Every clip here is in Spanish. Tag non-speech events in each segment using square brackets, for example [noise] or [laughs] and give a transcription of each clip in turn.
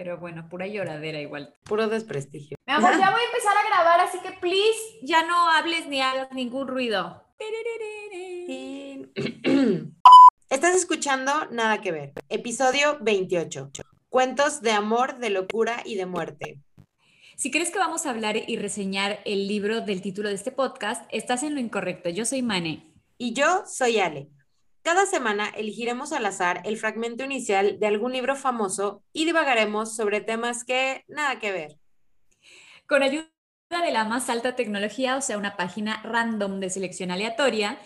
pero bueno, pura lloradera igual. Puro desprestigio. Mi amor, ya [laughs] voy a empezar a grabar, así que please, ya no hables ni hagas ningún ruido. [clears throat] Estás escuchando Nada que ver, episodio 28. Cuentos de amor, de locura y de muerte. Si crees que vamos a hablar y reseñar el libro del título de este podcast, estás en lo incorrecto. Yo soy Mane. Y yo soy Ale. Cada semana elegiremos al azar el fragmento inicial de algún libro famoso y divagaremos sobre temas que nada que ver. Con ayuda de la más alta tecnología, o sea, una página random de selección aleatoria,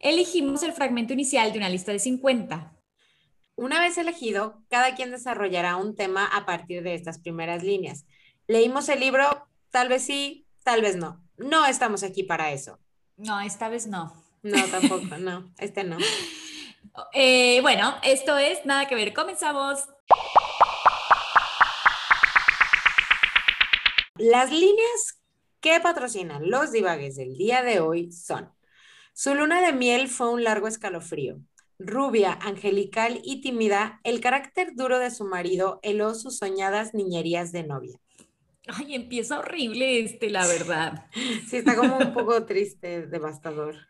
elegimos el fragmento inicial de una lista de 50. Una vez elegido, cada quien desarrollará un tema a partir de estas primeras líneas. ¿Leímos el libro? Tal vez sí, tal vez no. No estamos aquí para eso. No, esta vez no. No, tampoco, no, este no. [laughs] Eh, bueno, esto es Nada que ver. Comenzamos. Las líneas que patrocinan los divagues del día de hoy son: Su luna de miel fue un largo escalofrío. Rubia, angelical y tímida, el carácter duro de su marido heló sus soñadas niñerías de novia. Ay, empieza horrible este, la verdad. Sí, está como un [laughs] poco triste, devastador.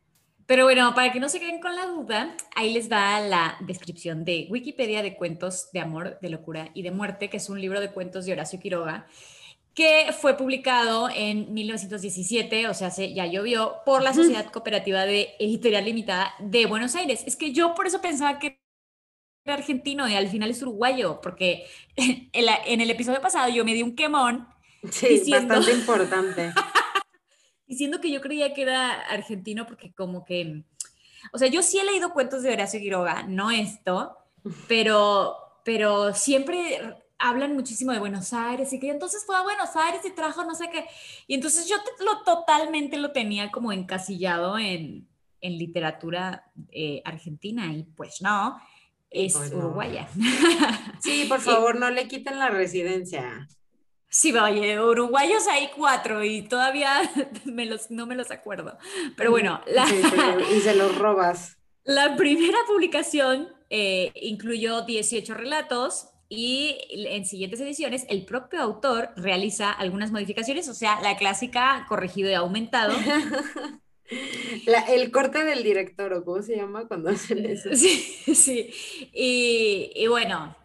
Pero bueno, para que no se queden con la duda, ahí les va la descripción de Wikipedia de cuentos de amor, de locura y de muerte, que es un libro de cuentos de Horacio Quiroga, que fue publicado en 1917, o sea, ya llovió, por la Sociedad Cooperativa de Editorial Limitada de Buenos Aires. Es que yo por eso pensaba que era argentino y al final es uruguayo, porque [laughs] en, el episodio pasado yo me di un quemón. Sí, bastante importante. [laughs] diciendo que yo creía que era argentino porque como que, o sea, yo sí he leído cuentos de Horacio Quiroga, no esto, [laughs] pero, pero siempre hablan muchísimo de Buenos Aires y que entonces fue a Buenos Aires y trajo no sé qué. Y entonces yo lo totalmente lo tenía como encasillado en, en literatura eh, argentina y pues no, es uruguaya. Sí, por [laughs] favor, no le quiten la residencia. Sí, oye, uruguayos hay cuatro y todavía [laughs] me los, no me los acuerdo. Pero bueno, [laughs] y se los robas. La primera publicación eh, incluyó 18 relatos y en siguientes ediciones el propio autor realiza algunas modificaciones, o sea, la clásica corregido y aumentado. [laughs] el corte del director, ¿o cómo se llama cuando hacen eso? Sí, sí. Y, y bueno,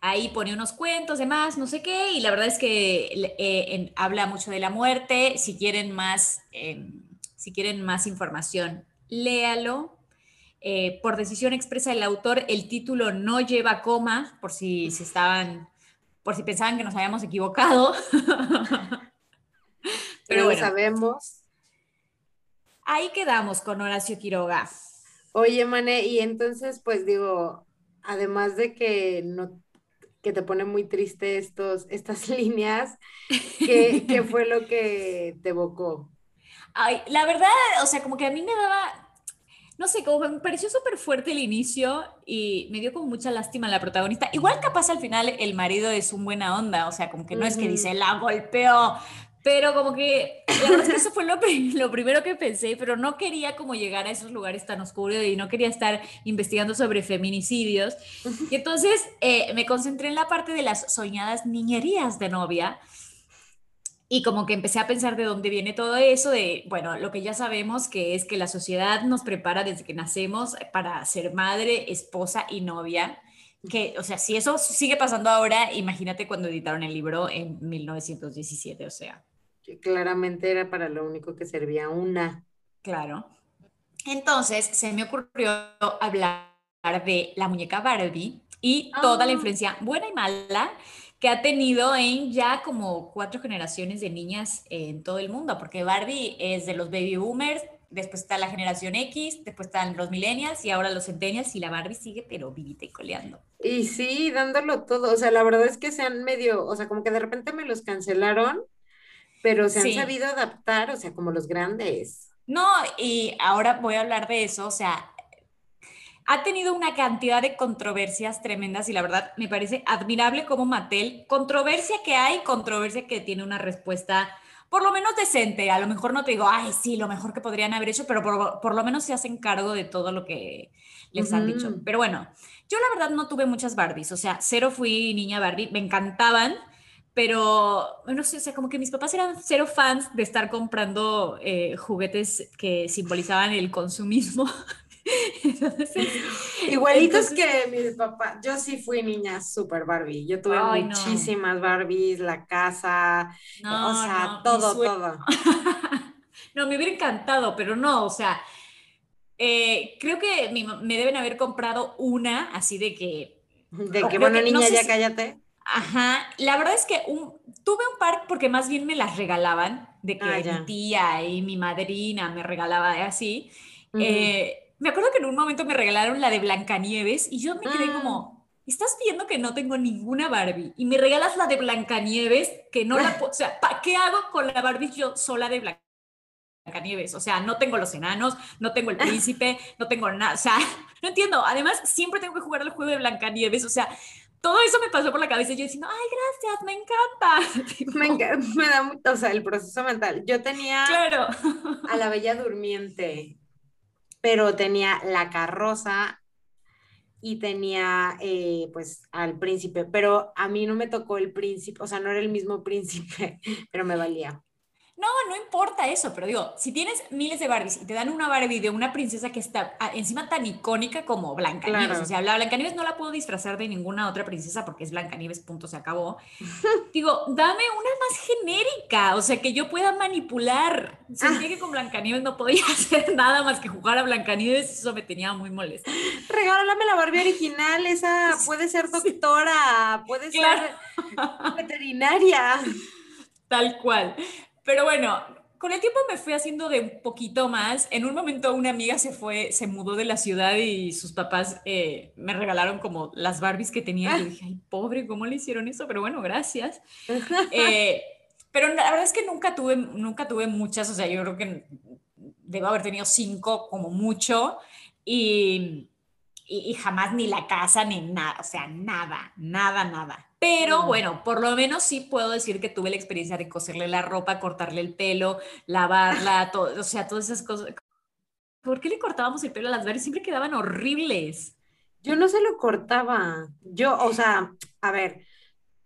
ahí pone unos cuentos, demás, no sé qué, y la verdad es que eh, habla mucho de la muerte. Si quieren más, em, si quieren más información, léalo. Eh, por decisión expresa del autor, el título no lleva coma, por si se estaban, por si pensaban que nos habíamos equivocado. [laughs] Pero bueno, sabemos. Ahí quedamos con Horacio Quiroga. Oye, Mane, y entonces, pues digo, además de que no que te pone muy triste estos, estas [laughs] líneas. ¿Qué, ¿Qué, [laughs] fue lo que te evocó? Ay, la verdad, o sea, como que a mí me daba, no sé, como me pareció súper fuerte el inicio y me dio como mucha lástima la protagonista. Igual capaz al final el marido es un buena onda, o sea, como que no es que dice, la golpeó, pero como que, la verdad es que eso fue lo, [laughs] lo, primero que pensé, pero no quería como llegar a esos lugares tan oscuros y no quería estar investigando sobre feminicidios. Y entonces eh, me concentré en la parte de las soñadas niñerías de novia. Y como que empecé a pensar de dónde viene todo eso, de, bueno, lo que ya sabemos que es que la sociedad nos prepara desde que nacemos para ser madre, esposa y novia que, o sea, si eso sigue pasando ahora, imagínate cuando editaron el libro en 1917, o sea. Claramente era para lo único que servía una. Claro. Entonces se me ocurrió hablar de la muñeca Barbie y toda la ah. influencia buena y mala que ha tenido en ya como cuatro generaciones de niñas en todo el mundo, porque Barbie es de los baby boomers, después está la generación X, después están los millennials y ahora los centennials y la Barbie sigue pero vivita y coleando. Y sí, dándolo todo, o sea, la verdad es que se han medio, o sea, como que de repente me los cancelaron, pero se han sabido adaptar, o sea, como los grandes. No, y ahora voy a hablar de eso, o sea, ha tenido una cantidad de controversias tremendas y la verdad me parece admirable como Mattel, controversia que hay, controversia que tiene una respuesta por lo menos decente. A lo mejor no te digo, ay, sí, lo mejor que podrían haber hecho, pero por, lo menos se hacen cargo de todo lo que les han dicho. Pero bueno, Yo la verdad no tuve muchas Barbies, o sea, cero fui niña Barbie, me encantaban, pero no sé, o sea, como que mis papás eran cero fans de estar comprando eh, juguetes que simbolizaban el consumismo. [laughs] Igualitos que mis papás. Yo sí fui niña súper Barbie. Yo tuve muchísimas Barbies, la casa, o sea, todo, todo. [laughs] no, me hubiera encantado, pero no, o sea, eh, creo que me deben haber comprado una así de que... De que, bueno, niña, ya cállate. Ajá, la verdad es que tuve un par porque más bien me las regalaban, de que ah, mi tía y mi madrina me regalaba así. eh, me acuerdo que en un momento me regalaron la de Blancanieves y yo me quedé ah. como, estás viendo que no tengo ninguna Barbie y me regalas la de Blancanieves que no la [laughs] puedo, o sea, ¿qué hago con la Barbie yo sola de Blancanieves? O sea, no tengo los enanos, no tengo el [laughs] príncipe, no tengo nada, o sea, [laughs] no entiendo. Además, siempre tengo que jugar al juego de Blancanieves, o sea, todo eso me pasó por la cabeza y yo diciendo, ay, gracias, me encanta. [laughs] Me, encanta, [laughs] me da mucho, o sea, el proceso mental. Yo tenía claro. a la Bella Durmiente pero tenía la carroza y tenía eh, pues al príncipe, pero a mí no me tocó el príncipe, o sea, no era el mismo [laughs] príncipe, pero me valía. No, no importa eso, pero digo, si tienes miles de Barbies y te dan una Barbie de una princesa que está ah, encima tan icónica como Blancanieves, o sea, la Blancanieves no la puedo disfrazar de ninguna otra princesa porque es Blancanieves, punto, se acabó. [laughs] digo, dame una más genérica, o sea, que yo pueda manipular. Sentía ah. que con Blancanieves no podía [laughs] hacer nada más que jugar a Blancanieves, eso me tenía muy molesta. Regálame la Barbie original, esa [laughs] puede ser doctora, puede ser veterinaria. Tal cual. Pero bueno, con el tiempo me fui haciendo de un poquito más. En un momento una amiga se fue, se mudó de la ciudad y sus papás eh, me regalaron como las Barbies que tenía. Y dije, ay, pobre, ¿cómo le hicieron eso? Pero bueno, gracias. [laughs] Eh, pero la verdad es que nunca tuve, nunca tuve muchas, o sea, yo creo que debo haber tenido cinco como mucho. Y, y, y jamás ni la casa ni nada, o sea, nada, nada, nada. Pero bueno, por lo menos sí puedo decir que tuve la experiencia de coserle la ropa, cortarle el pelo, lavarla, todo, o sea, todas esas cosas. ¿Por qué le cortábamos el pelo a las verdes? Siempre quedaban horribles. Yo no se lo cortaba. Yo, o sea, a ver,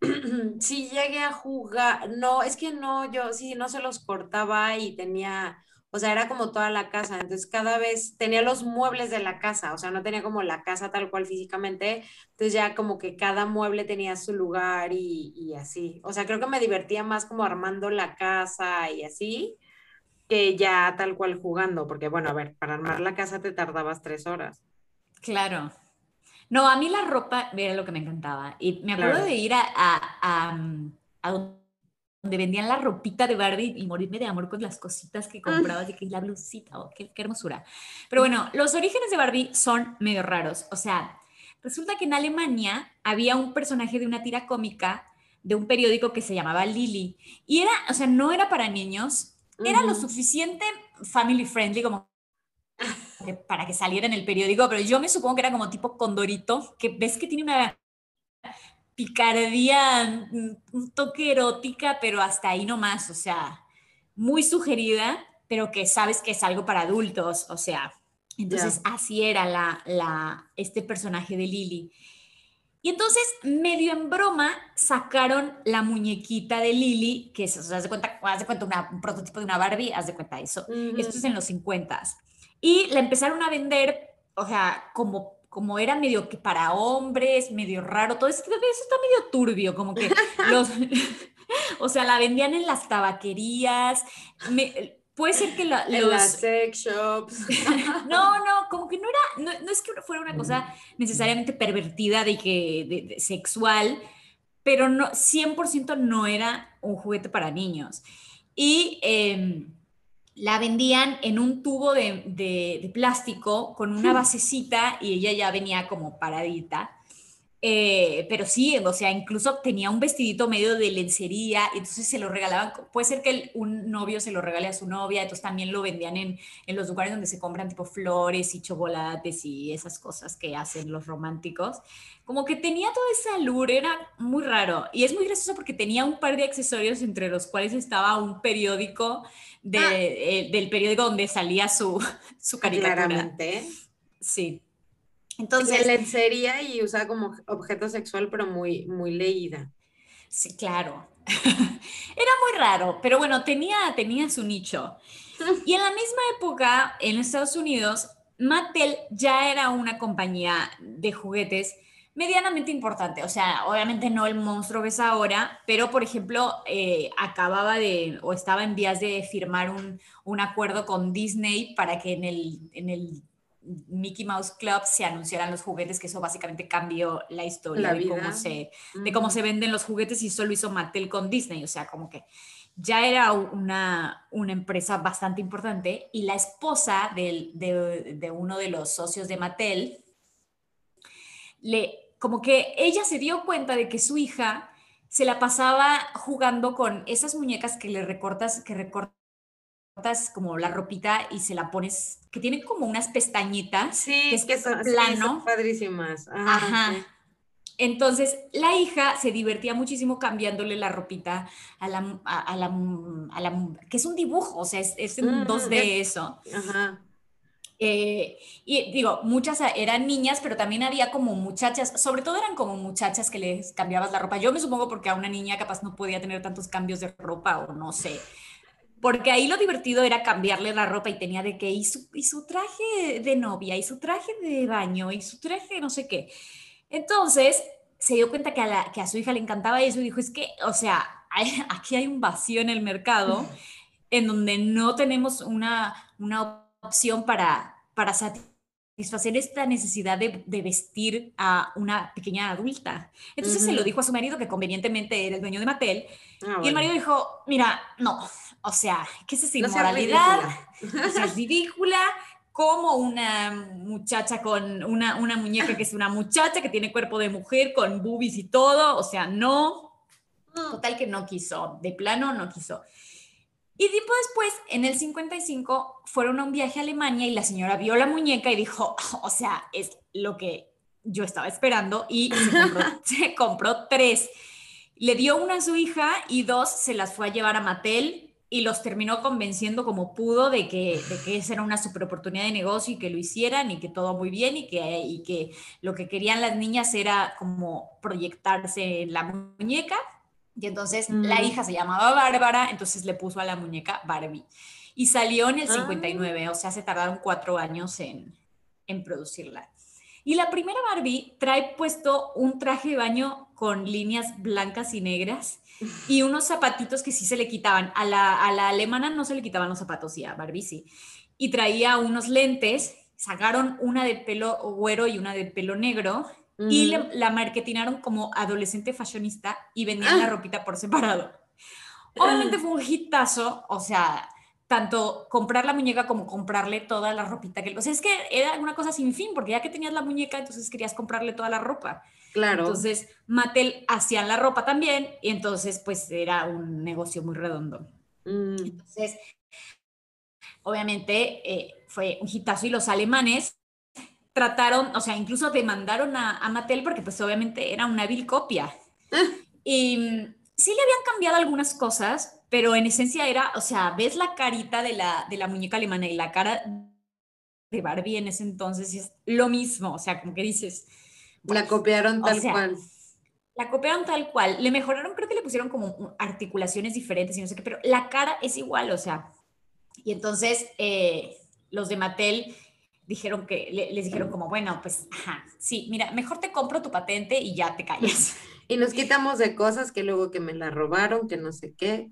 [clears throat] si llegué a jugar, no, es que no, yo sí, no se los cortaba y tenía, o sea, era como toda la casa, entonces cada vez tenía los muebles de la casa, o sea, no tenía como la casa tal cual físicamente, entonces ya como que cada mueble tenía su lugar y, y así, o sea, creo que me divertía más como armando la casa y así, que ya tal cual jugando, porque bueno, a ver, para armar la casa te tardabas tres horas. Claro. No, a mí la ropa era lo que me encantaba. Y me acuerdo de ir a, a, a donde vendían la ropita de Barbie y morirme de amor con las cositas que comprabas y que la blusita, oh, qué, hermosura. Pero bueno, los orígenes de Barbie son medio raros. O sea, resulta que en Alemania había un personaje de una tira cómica de un periódico que se llamaba Lily. Y era, o sea, no era para niños, era lo suficiente family friendly como para que saliera en el periódico, pero yo me supongo que era como tipo Condorito, que ves que tiene una picardía, mm, un toque erótica, pero hasta ahí nomás, o sea, muy sugerida, pero que sabes que es algo para adultos, o sea, entonces así era la, la, este personaje de Lily. Y entonces, medio en broma, sacaron la muñequita de Lily, que es, o sea, haz de cuenta, haz de cuenta un prototipo de una Barbie, haz de cuenta eso. Esto es en los 50. Y la empezaron a vender, o sea, como como era medio que para hombres, medio raro, todo eso, eso está medio turbio, como que [laughs] los, [laughs] o sea, la vendían en las tabaquerías, puede ser que la, en las sex shops. [laughs] no, no, como que no era, no, es que fuera una cosa necesariamente pervertida de que, sexual, pero no, 100% no era un juguete para niños. Y... Eh, la vendían en un tubo de, plástico con una basecita y ella ya venía como paradita. Eh, pero sí, o sea, incluso tenía un vestidito medio de lencería, entonces se lo regalaban, puede ser que un novio se lo regale a su novia, entonces también lo vendían en, en, los lugares donde se compran tipo flores y chocolates y esas cosas que hacen los románticos. Como que tenía toda esa lure, era muy raro. Y es muy gracioso porque tenía un par de accesorios entre los cuales estaba un periódico de, ah. eh, del periódico donde salía su, [laughs] su caricatura. Claramente. Sí. Entonces, lencería y usaba como objeto sexual, pero muy, muy leída. Sí, claro. [laughs] Era muy raro, pero bueno, tenía, tenía su nicho. [laughs] Y en la misma época, en Estados Unidos, Mattel ya era una compañía de juguetes medianamente importante. O sea, obviamente no el monstruo que es ahora, pero por ejemplo, eh, acababa de o estaba en vías de firmar un, un, acuerdo con Disney para que en el, en el Mickey Mouse Club se anunciaran los juguetes, que eso básicamente cambió la historia de, cómo se, de cómo se venden los juguetes y solo hizo Mattel con Disney. O sea, como que ya era una, una empresa bastante importante y la esposa de, de, de uno de los socios de Mattel, le, como que ella se dio cuenta de que su hija se la pasaba jugando con esas muñecas que le recortas, que recortas como la ropita y se la pones, que tienen como unas pestañitas. Sí, que es que son, plano. padrísimas. Ajá. Entonces, la hija se divertía muchísimo cambiándole la ropita a la, a, la, a la que es un dibujo, o sea, es, es un 2D mm, eso. Ajá. Eh, y digo, muchas eran niñas, pero también había como muchachas, sobre todo eran como muchachas que les cambiabas la ropa. Yo me supongo porque a una niña capaz no podía tener tantos cambios de ropa o no sé. Porque ahí lo divertido era cambiarle la ropa y tenía de que, y su, y su traje de novia, y su traje de baño, y su traje no sé qué. Entonces se dio cuenta que a, la, que a su hija le encantaba eso y dijo, es que, o sea, aquí hay un vacío en el mercado en donde no tenemos una, una opción para, para satisfacer esta necesidad de, vestir a una pequeña adulta. Entonces se lo dijo a su marido, que convenientemente era el dueño de Mattel, ah, y el marido dijo, mira, no, o sea, ¿qué es esa inmoralidad? o sea, es ridícula. Como una muchacha con una, una muñeca que es una muchacha que tiene cuerpo de mujer con boobies y todo, o sea, no. Mm. Total que no quiso, de plano no quiso. Y tiempo después, en el 55, fueron a un viaje a Alemania y la señora vio la muñeca y dijo, o sea, es lo que yo estaba esperando y [laughs] se compró, tres. Le dio una a su hija y dos se las fue a llevar a Mattel y los terminó convenciendo como pudo de que, de que esa era una super oportunidad de negocio y que lo hicieran y que todo muy bien y que, y que lo que querían las niñas era como proyectarse en la muñeca y entonces la mm. hija se llamaba Bárbara, entonces le puso a la muñeca Barbie. Y salió en el 59, ah. o sea, se tardaron cuatro años en, en producirla. Y la primera Barbie trae puesto un traje de baño con líneas blancas y negras y unos zapatitos que sí se le quitaban. A la, a la alemana no se le quitaban los zapatos, y a Barbie sí. Y traía unos lentes, sacaron una de pelo güero y una de pelo negro y la marketinaron como adolescente fashionista y vendían la ah. ropita por separado. Obviamente fue un hitazo, o sea, tanto comprar la muñeca como comprarle toda la ropita que... O sea, es que era una cosa sin fin, porque ya que tenías la muñeca, entonces querías comprarle toda la ropa. Claro. Entonces, Mattel hacía la ropa también, y entonces, pues, era un negocio muy redondo. Mm. Entonces, obviamente, eh, fue un hitazo y los alemanes trataron, o sea, incluso demandaron a, a Mattel porque pues obviamente era una vil copia. Ah. Y sí le habían cambiado algunas cosas, pero en esencia era, o sea, ves la carita de la, de la muñeca alemana y la cara de Barbie en ese entonces y es lo mismo, o sea, como que dices... la copiaron tal cual. La copiaron tal cual. Le mejoraron, creo que le pusieron como articulaciones diferentes y no sé qué, pero la cara es igual, o sea. Y entonces eh, los de Mattel dijeron que, les dijeron como, bueno, pues, ajá, sí, mira, mejor te compro tu patente y ya te callas. [laughs] y nos quitamos de cosas que luego que me la robaron, que no sé qué.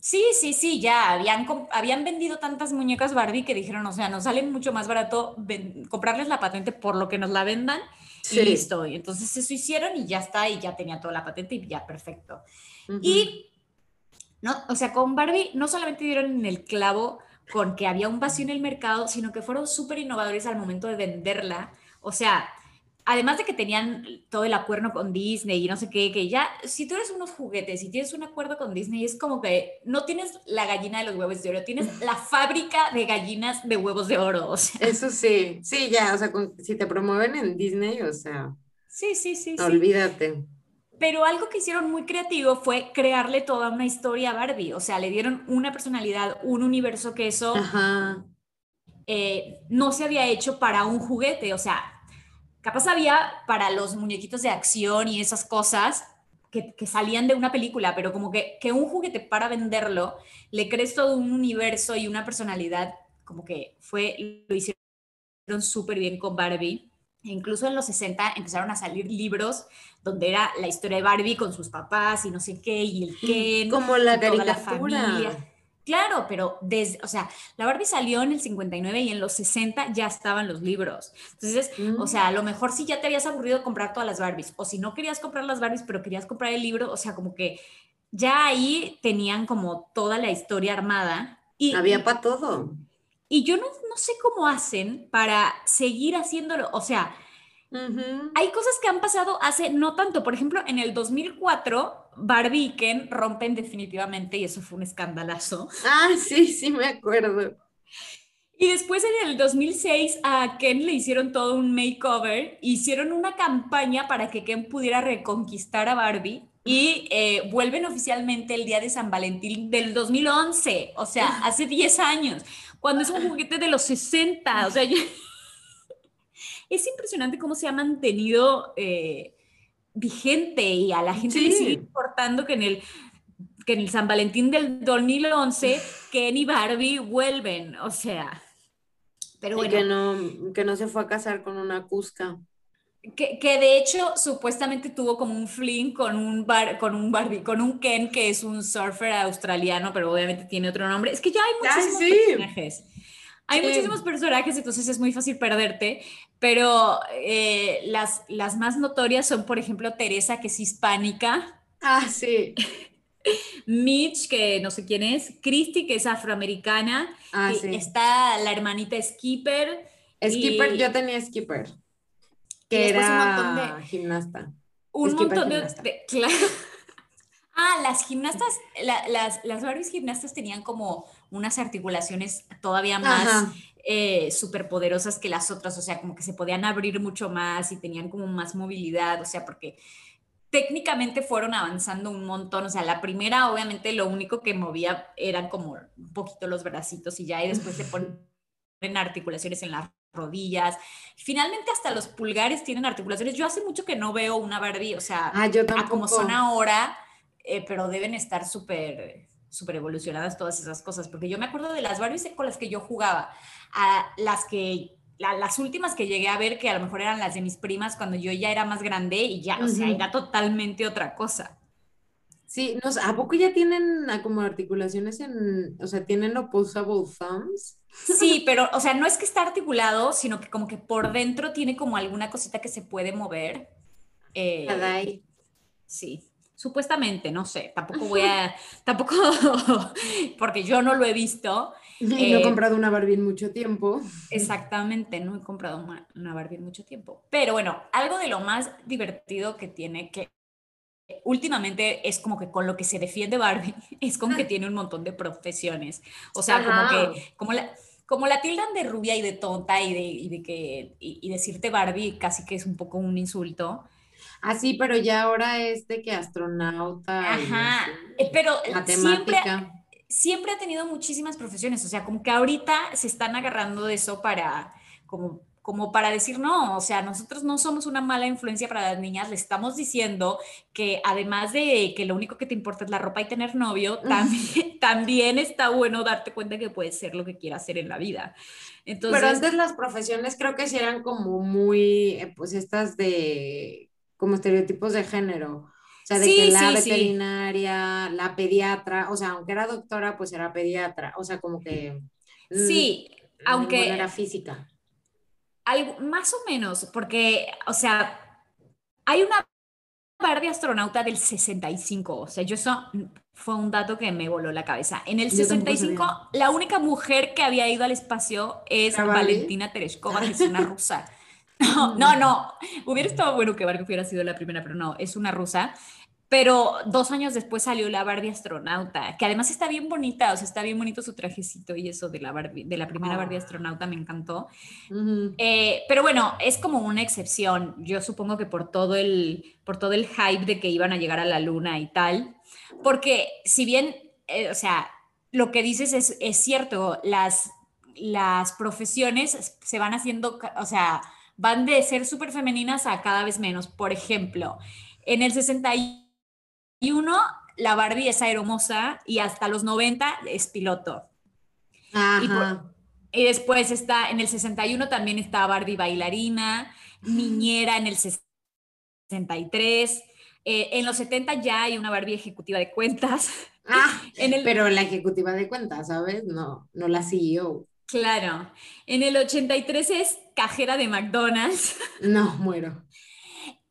Sí, sí, sí, ya habían, habían vendido tantas muñecas Barbie que dijeron, o sea, nos sale mucho más barato comprarles la patente por lo que nos la vendan y listo. Y entonces eso hicieron y ya está, y ya tenía toda la patente y ya, perfecto. Y, no, o sea, con Barbie no solamente dieron en el clavo con que había un vacío en el mercado, sino que fueron súper innovadores al momento de venderla. O sea, además de que tenían todo el acuerdo con Disney y no sé qué, que ya, si tú eres unos juguetes y tienes un acuerdo con Disney, es como que no tienes la gallina de los huevos de oro, tienes la fábrica de gallinas de huevos de oro. O sea. Eso sí, sí, ya, o sea, si te promueven en Disney, o sea. Sí, sí, sí. Olvídate. Pero algo que hicieron muy creativo fue crearle toda una historia a Barbie. O sea, le dieron una personalidad, un universo que eso eh, no se había hecho para un juguete. O sea, capaz había para los muñequitos de acción y esas cosas que, que, salían de una película, pero como que, que un juguete para venderlo, le crees todo un universo y una personalidad, como que fue, lo hicieron súper bien con Barbie. Incluso en los 60 empezaron a salir libros donde era la historia de Barbie con sus papás y no sé qué, y el Ken. Como la caricatura. La Claro, pero desde, o sea, la Barbie salió en el 59 y en los 60 ya estaban los libros. Entonces, o sea, a lo mejor si ya te habías aburrido comprar todas las Barbies, o si no querías comprar las Barbies, pero querías comprar el libro, o sea, como que ya ahí tenían como toda la historia armada. Y, Había para todo. Y yo no, no sé cómo hacen para seguir haciéndolo, o sea, hay cosas que han pasado hace no tanto. Por ejemplo, en el 2004, Barbie y Ken rompen definitivamente y eso fue un escandalazo. [laughs] Ah, sí, sí, me acuerdo. Y después en el 2006 a Ken le hicieron todo un makeover, hicieron una campaña para que Ken pudiera reconquistar a Barbie y eh, vuelven oficialmente el día de San Valentín del 2011, o sea, [laughs] hace 10 años, cuando es un juguete de los 60, o sea, [laughs] es impresionante cómo se ha mantenido eh, vigente y a la gente le sigue importando que en el que en el San Valentín del 2011 Ken y Barbie vuelven, o sea, pero bueno. que no, que no se fue a casar con una Cusca. Que, que, de hecho supuestamente tuvo como un fling con un, bar, con un Barbie, con un Ken que es un surfer australiano, pero obviamente tiene otro nombre. Es que ya hay muchísimos personajes. Hay muchísimos personajes, entonces es muy fácil perderte, pero eh, las, las más notorias son, por ejemplo, Teresa, que es hispánica. Ah, sí. [laughs] Mitch, que no sé quién es, Christy, que es afroamericana, ah, sí. está la hermanita Skipper. Skipper, yo tenía Skipper, que era un montón de, gimnasta. Un montón de, claro. [laughs] Ah, las gimnastas, las, las Barbies gimnastas tenían como unas articulaciones todavía más eh, superpoderosas que las otras, o sea, como que se podían abrir mucho más y tenían como más movilidad, o sea, porque técnicamente fueron avanzando un montón, o sea, la primera obviamente lo único que movía eran como un poquito los bracitos y ya, y después se ponen articulaciones en las rodillas. Finalmente hasta los pulgares tienen articulaciones. Yo hace mucho que no veo una Barbie, o sea, ah, yo como son ahora, eh, pero deben estar súper súper evolucionadas todas esas cosas, porque yo me acuerdo de las Barbies con las que yo jugaba, a las que las últimas que llegué a ver, que a lo mejor eran las de mis primas cuando yo ya era más grande y ya, o sea, era totalmente otra cosa. Sí, no, ¿a poco ya tienen ah, como articulaciones en, o sea, tienen opposable thumbs? Sí, pero, o sea, no es que está articulado, sino que como que por dentro tiene como alguna cosita que se puede mover. Eh, sí. Supuestamente, no sé, tampoco voy [laughs] a, tampoco, [laughs] porque yo no lo he visto. [laughs] Y no he eh, comprado una Barbie en mucho tiempo. Exactamente, no he comprado una, una Barbie en mucho tiempo. Pero bueno, algo de lo más divertido que tiene que últimamente es como que con lo que se defiende Barbie [laughs] es como que tiene un montón de profesiones. O sea, como que, como la, como la tildan de rubia y de tonta y de, y de que, y, y decirte Barbie casi que es un poco un insulto. Ah, sí, pero ya ahora es de que astronauta. Ajá, eh, pero matemática. Siempre, ha tenido muchísimas profesiones, o sea, como que ahorita se están agarrando de eso para, como, como para decir, no, o sea, nosotros no somos una mala influencia para las niñas, le estamos diciendo que además de que lo único que te importa es la ropa y tener novio, también, también está bueno darte cuenta que puedes ser lo que quieras hacer en la vida. Entonces, Pero antes las profesiones creo que sí eran como muy, eh, pues estas de como estereotipos de género. O sea, de que la veterinaria, la pediatra, o sea, aunque era doctora, pues era pediatra. O sea, como que. Mm, sí, aunque. era física. Más o menos, porque, o sea, hay una par de astronauta del 65. O sea, yo eso fue un dato que me voló la cabeza. En el 65, la única mujer que había ido al espacio es Valentina Tereshkova, que es una rusa. [laughs] No, no, no. Hubiera estado bueno que Barbie hubiera sido la primera, pero no, es una rusa. Pero dos años después salió la Barbie astronauta, que además está bien bonita, o sea, está bien bonito su trajecito y eso de la, Barbie, de la primera Barbie ah. astronauta me encantó. Eh, pero bueno, es como una excepción. Yo supongo que por todo, el, por todo el hype de que iban a llegar a la luna y tal, porque si bien, eh, o sea, lo que dices es, es cierto, las, las profesiones se van haciendo, o sea, van de ser súper femeninas a cada vez menos. Por ejemplo, en el 61 la Barbie es aeromosa y hasta los 90 es piloto. Y, después está, en el 61 también está Barbie bailarina, niñera en el 63. Eh, en los 70 ya hay una Barbie ejecutiva de cuentas. Ah, [laughs] en el, pero la ejecutiva de cuentas, ¿sabes? No, no la CEO. Claro. En el 83 es cajera de McDonald's. No, muero. [laughs]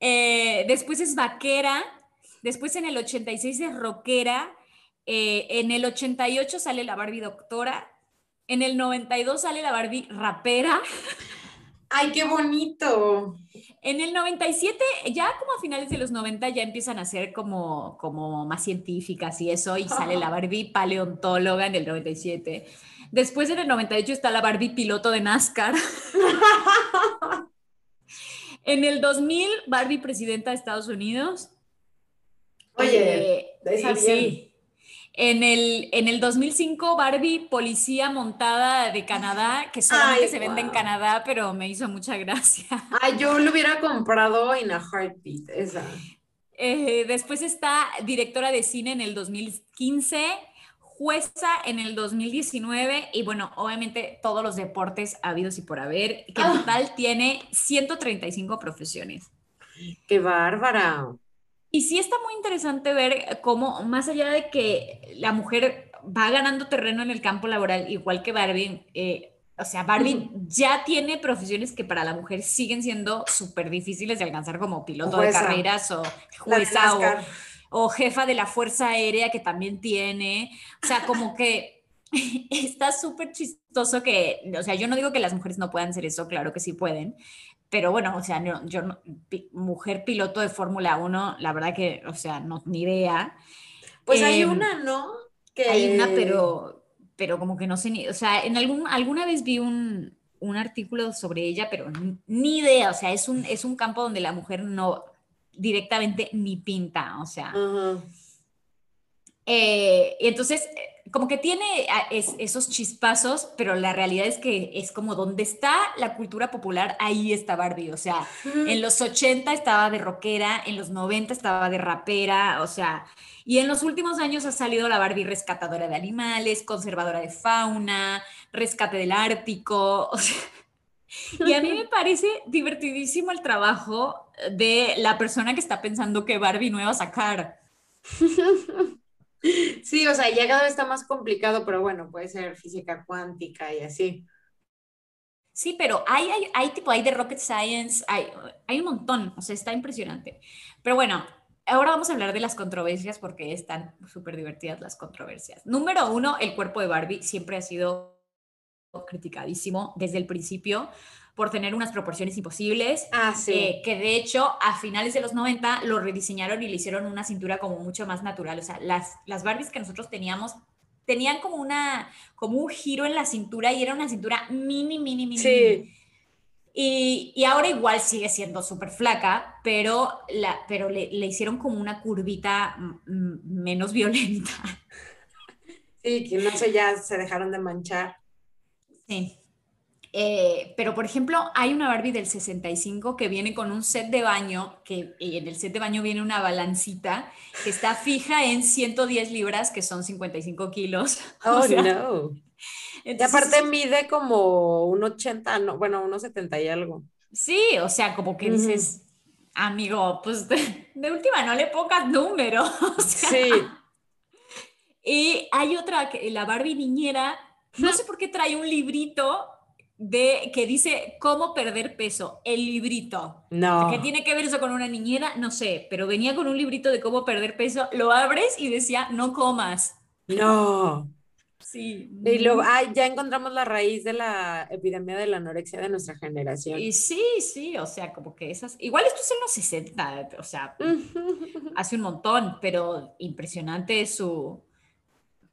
Eh, después es vaquera. Después en el 86 es rockera. Eh, en el 88 sale la Barbie doctora. En el 92 sale la Barbie rapera. [laughs] ¡Ay, qué bonito! En el 97, ya como a finales de los 90 ya empiezan a ser como, como más científicas y eso, y sale la [laughs] Barbie paleontóloga en el 97. Después en el 98 está la Barbie piloto de NASCAR. [laughs] en el 2000, Barbie presidenta de Estados Unidos. Oye, eh, sí. En el, en el 2005, Barbie, policía montada de Canadá, que solamente se vende en Canadá, pero me hizo mucha gracia. [laughs] Ay, yo lo hubiera comprado en a heartbeat, esa. Eh, después está directora de cine en el 2015, jueza en el 2019 y bueno, obviamente todos los deportes habidos y por haber, que en ah. total tiene 135 profesiones. ¡Qué bárbara! Y sí está muy interesante ver cómo, más allá de que la mujer va ganando terreno en el campo laboral, igual que Barbie, eh, o sea, Barbie ya tiene profesiones que para la mujer siguen siendo súper difíciles de alcanzar como piloto de carreras o jueza o, o, jefa de la Fuerza Aérea que también tiene. O sea, como que [laughs] está súper chistoso que, o sea, yo no digo que las mujeres no puedan hacer eso, claro que sí pueden, pero bueno, o sea, yo, mujer piloto de Fórmula 1, la verdad que, o sea, no, ni idea. Pues hay em, una, ¿no? Que... Hay una, pero, pero como que no sé ni, o sea, en algún, alguna vez vi un, un artículo sobre ella, pero ni, idea, o sea, es un, es un campo donde la mujer no directamente ni pinta, o sea. Eh, y entonces como que tiene ah, esos chispazos, pero la realidad es que es como donde está la cultura popular, ahí está Barbie. O sea, en los 80 estaba de rockera, en los 90 estaba de rapera, o sea, y en los últimos años ha salido la Barbie rescatadora de animales, conservadora de fauna, rescate del Ártico, [laughs] o sea, y a mí me [laughs] parece divertidísimo el trabajo de la persona que está pensando que Barbie nueva a sacar. [laughs] Sí, o sea, ya cada vez está más complicado, pero bueno, puede ser física cuántica y así. Sí, pero hay, hay, hay tipo, hay de rocket science, hay, hay un montón, o sea, está impresionante. Pero bueno, ahora vamos a hablar de las controversias porque están súper divertidas las controversias. Número uno, el cuerpo de Barbie siempre ha sido criticadísimo desde el principio por tener unas proporciones imposibles. Ah, sí. Eh, que de hecho a finales de los 90 lo rediseñaron y le hicieron una cintura como mucho más natural. O sea, las, las Barbies que nosotros teníamos tenían como una como un giro en la cintura y era una cintura mini, mini, mini. Sí. Y, y, ahora igual sigue siendo súper flaca, pero, la, pero le, le, hicieron como una curvita menos [laughs] violenta. Sí, que no sé, ya se dejaron de manchar. Sí. Eh, pero, por ejemplo, hay una Barbie del 65 que viene con un set de baño, que en el set de baño viene una balancita que está fija en 110 libras, que son 55 kilos. [laughs] Oh, no. y aparte mide como un 80, no, bueno, unos 70 y algo. Sí, o sea, como que dices, amigo, pues [laughs] de, última no le pongas número. [laughs] sí. Y hay otra, la Barbie niñera, no sé por qué trae un librito de que dice cómo perder peso, el librito. No. ¿Qué tiene que ver eso con una niñera? No sé, pero venía con un librito de cómo perder peso, lo abres y decía, no comas. No. Sí. Y luego, ya encontramos la raíz de la epidemia de la anorexia de nuestra generación. Y sí, sí, o sea, como que esas, igual esto es en los 60, o sea, hace un montón, pero impresionante su,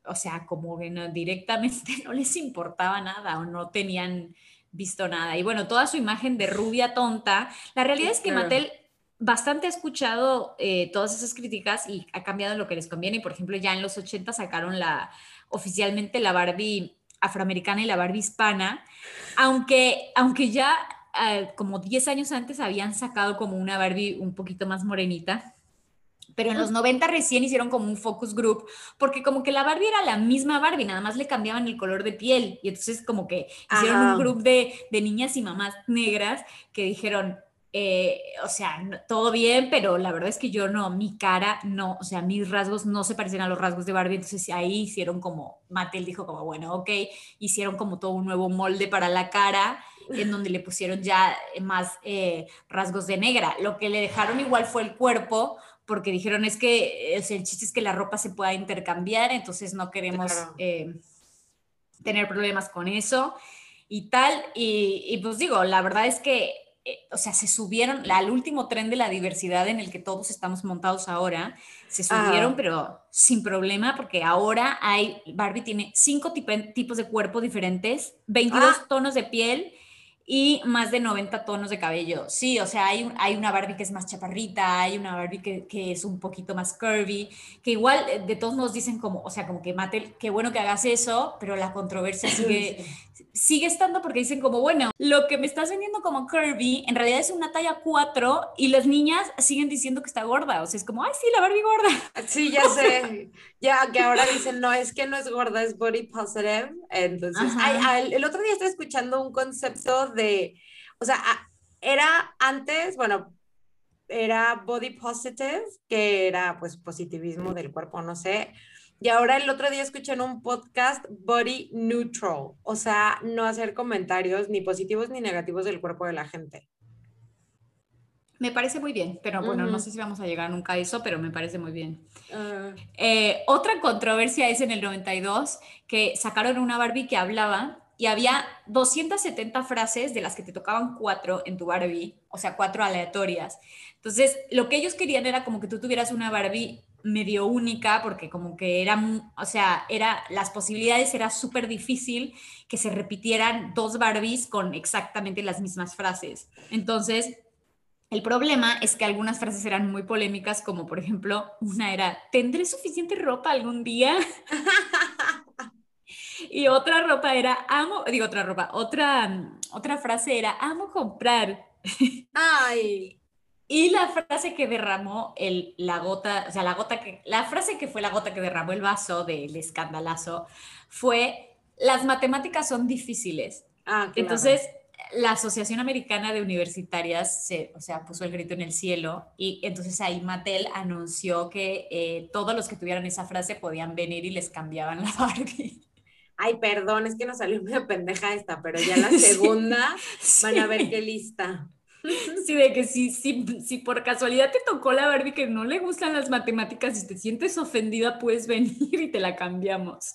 o sea, como que directamente [laughs] no les importaba nada o no tenían visto nada. Y bueno, toda su imagen de rubia tonta, la realidad es que Mattel bastante ha escuchado eh, todas esas críticas y ha cambiado lo que les conviene. Y por ejemplo, ya en los 80 sacaron la oficialmente la Barbie afroamericana y la Barbie hispana, aunque, aunque ya ah, como 10 años antes habían sacado como una Barbie un poquito más morenita pero en los 90 recién hicieron como un focus group, porque como que la Barbie era la misma Barbie, nada más le cambiaban el color de piel, y entonces como que hicieron un group de, de, niñas y mamás negras que dijeron, eh, o sea, todo bien, pero la verdad es que yo no, mi cara no, o sea, mis rasgos no se parecen a los rasgos de Barbie, entonces ahí hicieron como, Mattel dijo como, bueno, ok, hicieron como todo un nuevo molde para la cara, en donde le pusieron ya más eh, rasgos de negra. Lo que le dejaron igual fue el cuerpo, porque dijeron es que el chiste es que la ropa se pueda intercambiar, entonces no queremos eh, tener problemas con eso y tal. y, pues digo, la verdad es que eh, o sea, se subieron al último tren de la diversidad en el que todos estamos montados ahora, se subieron, pero sin problema, porque ahora hay, Barbie tiene cinco tipos de cuerpo diferentes, 22 ah. tonos de piel y más de 90 tonos de cabello. Sí, o sea, hay, hay una Barbie que es más chaparrita, hay una Barbie que, que, es un poquito más curvy, que igual eh, de todos nos dicen como, o sea, como que Mate, qué bueno que hagas eso, pero la controversia [laughs] sigue, sigue estando porque dicen como, bueno, lo que me estás vendiendo como curvy en realidad es una talla 4 y las niñas siguen diciendo que está gorda, o sea, es como, ay, sí, la Barbie gorda. [laughs] Sí, ya [laughs] sé, ya que ahora dicen, no, es que no es gorda, es body positive, entonces, ay, el otro día estaba escuchando un concepto de, o sea, era antes, bueno, era body positive, que era pues positivismo del cuerpo, no sé. Y ahora el otro día escuché en un podcast body neutral, o sea, no hacer comentarios ni positivos ni negativos del cuerpo de la gente. Me parece muy bien, pero bueno, no sé si vamos a llegar nunca a eso, pero me parece muy bien. Eh, otra controversia es en el 92 que sacaron una Barbie que hablaba y había 270 frases de las que te tocaban cuatro en tu Barbie, o sea, cuatro aleatorias. Entonces, lo que ellos querían era como que tú tuvieras una Barbie medio única, porque como que era, o sea, era, las posibilidades era súper difícil que se repitieran dos Barbies con exactamente las mismas frases. Entonces, el problema es que algunas frases eran muy polémicas, como por ejemplo, una era, ¿tendré suficiente ropa algún día? [laughs] Y otra ropa era, amo, digo otra ropa, otra, otra frase era, amo comprar. Ay. Y la frase que derramó el, la gota, o sea, la gota que, la frase que fue la gota que derramó el vaso del escandalazo fue, las matemáticas son difíciles. Ah, Entonces, la Asociación Americana de Universitarias se, o sea, puso el grito en el cielo y entonces ahí Mattel anunció que eh, todos los que tuvieran esa frase podían venir y les cambiaban la [laughs] Barbie ay, perdón, es que nos salió medio pendeja esta, pero ya la [laughs] segunda van a ver qué lista. [laughs] Sí, de que si, si, si por casualidad te tocó la Barbie que no le gustan las matemáticas y te sientes ofendida, puedes [laughs] venir y te la cambiamos.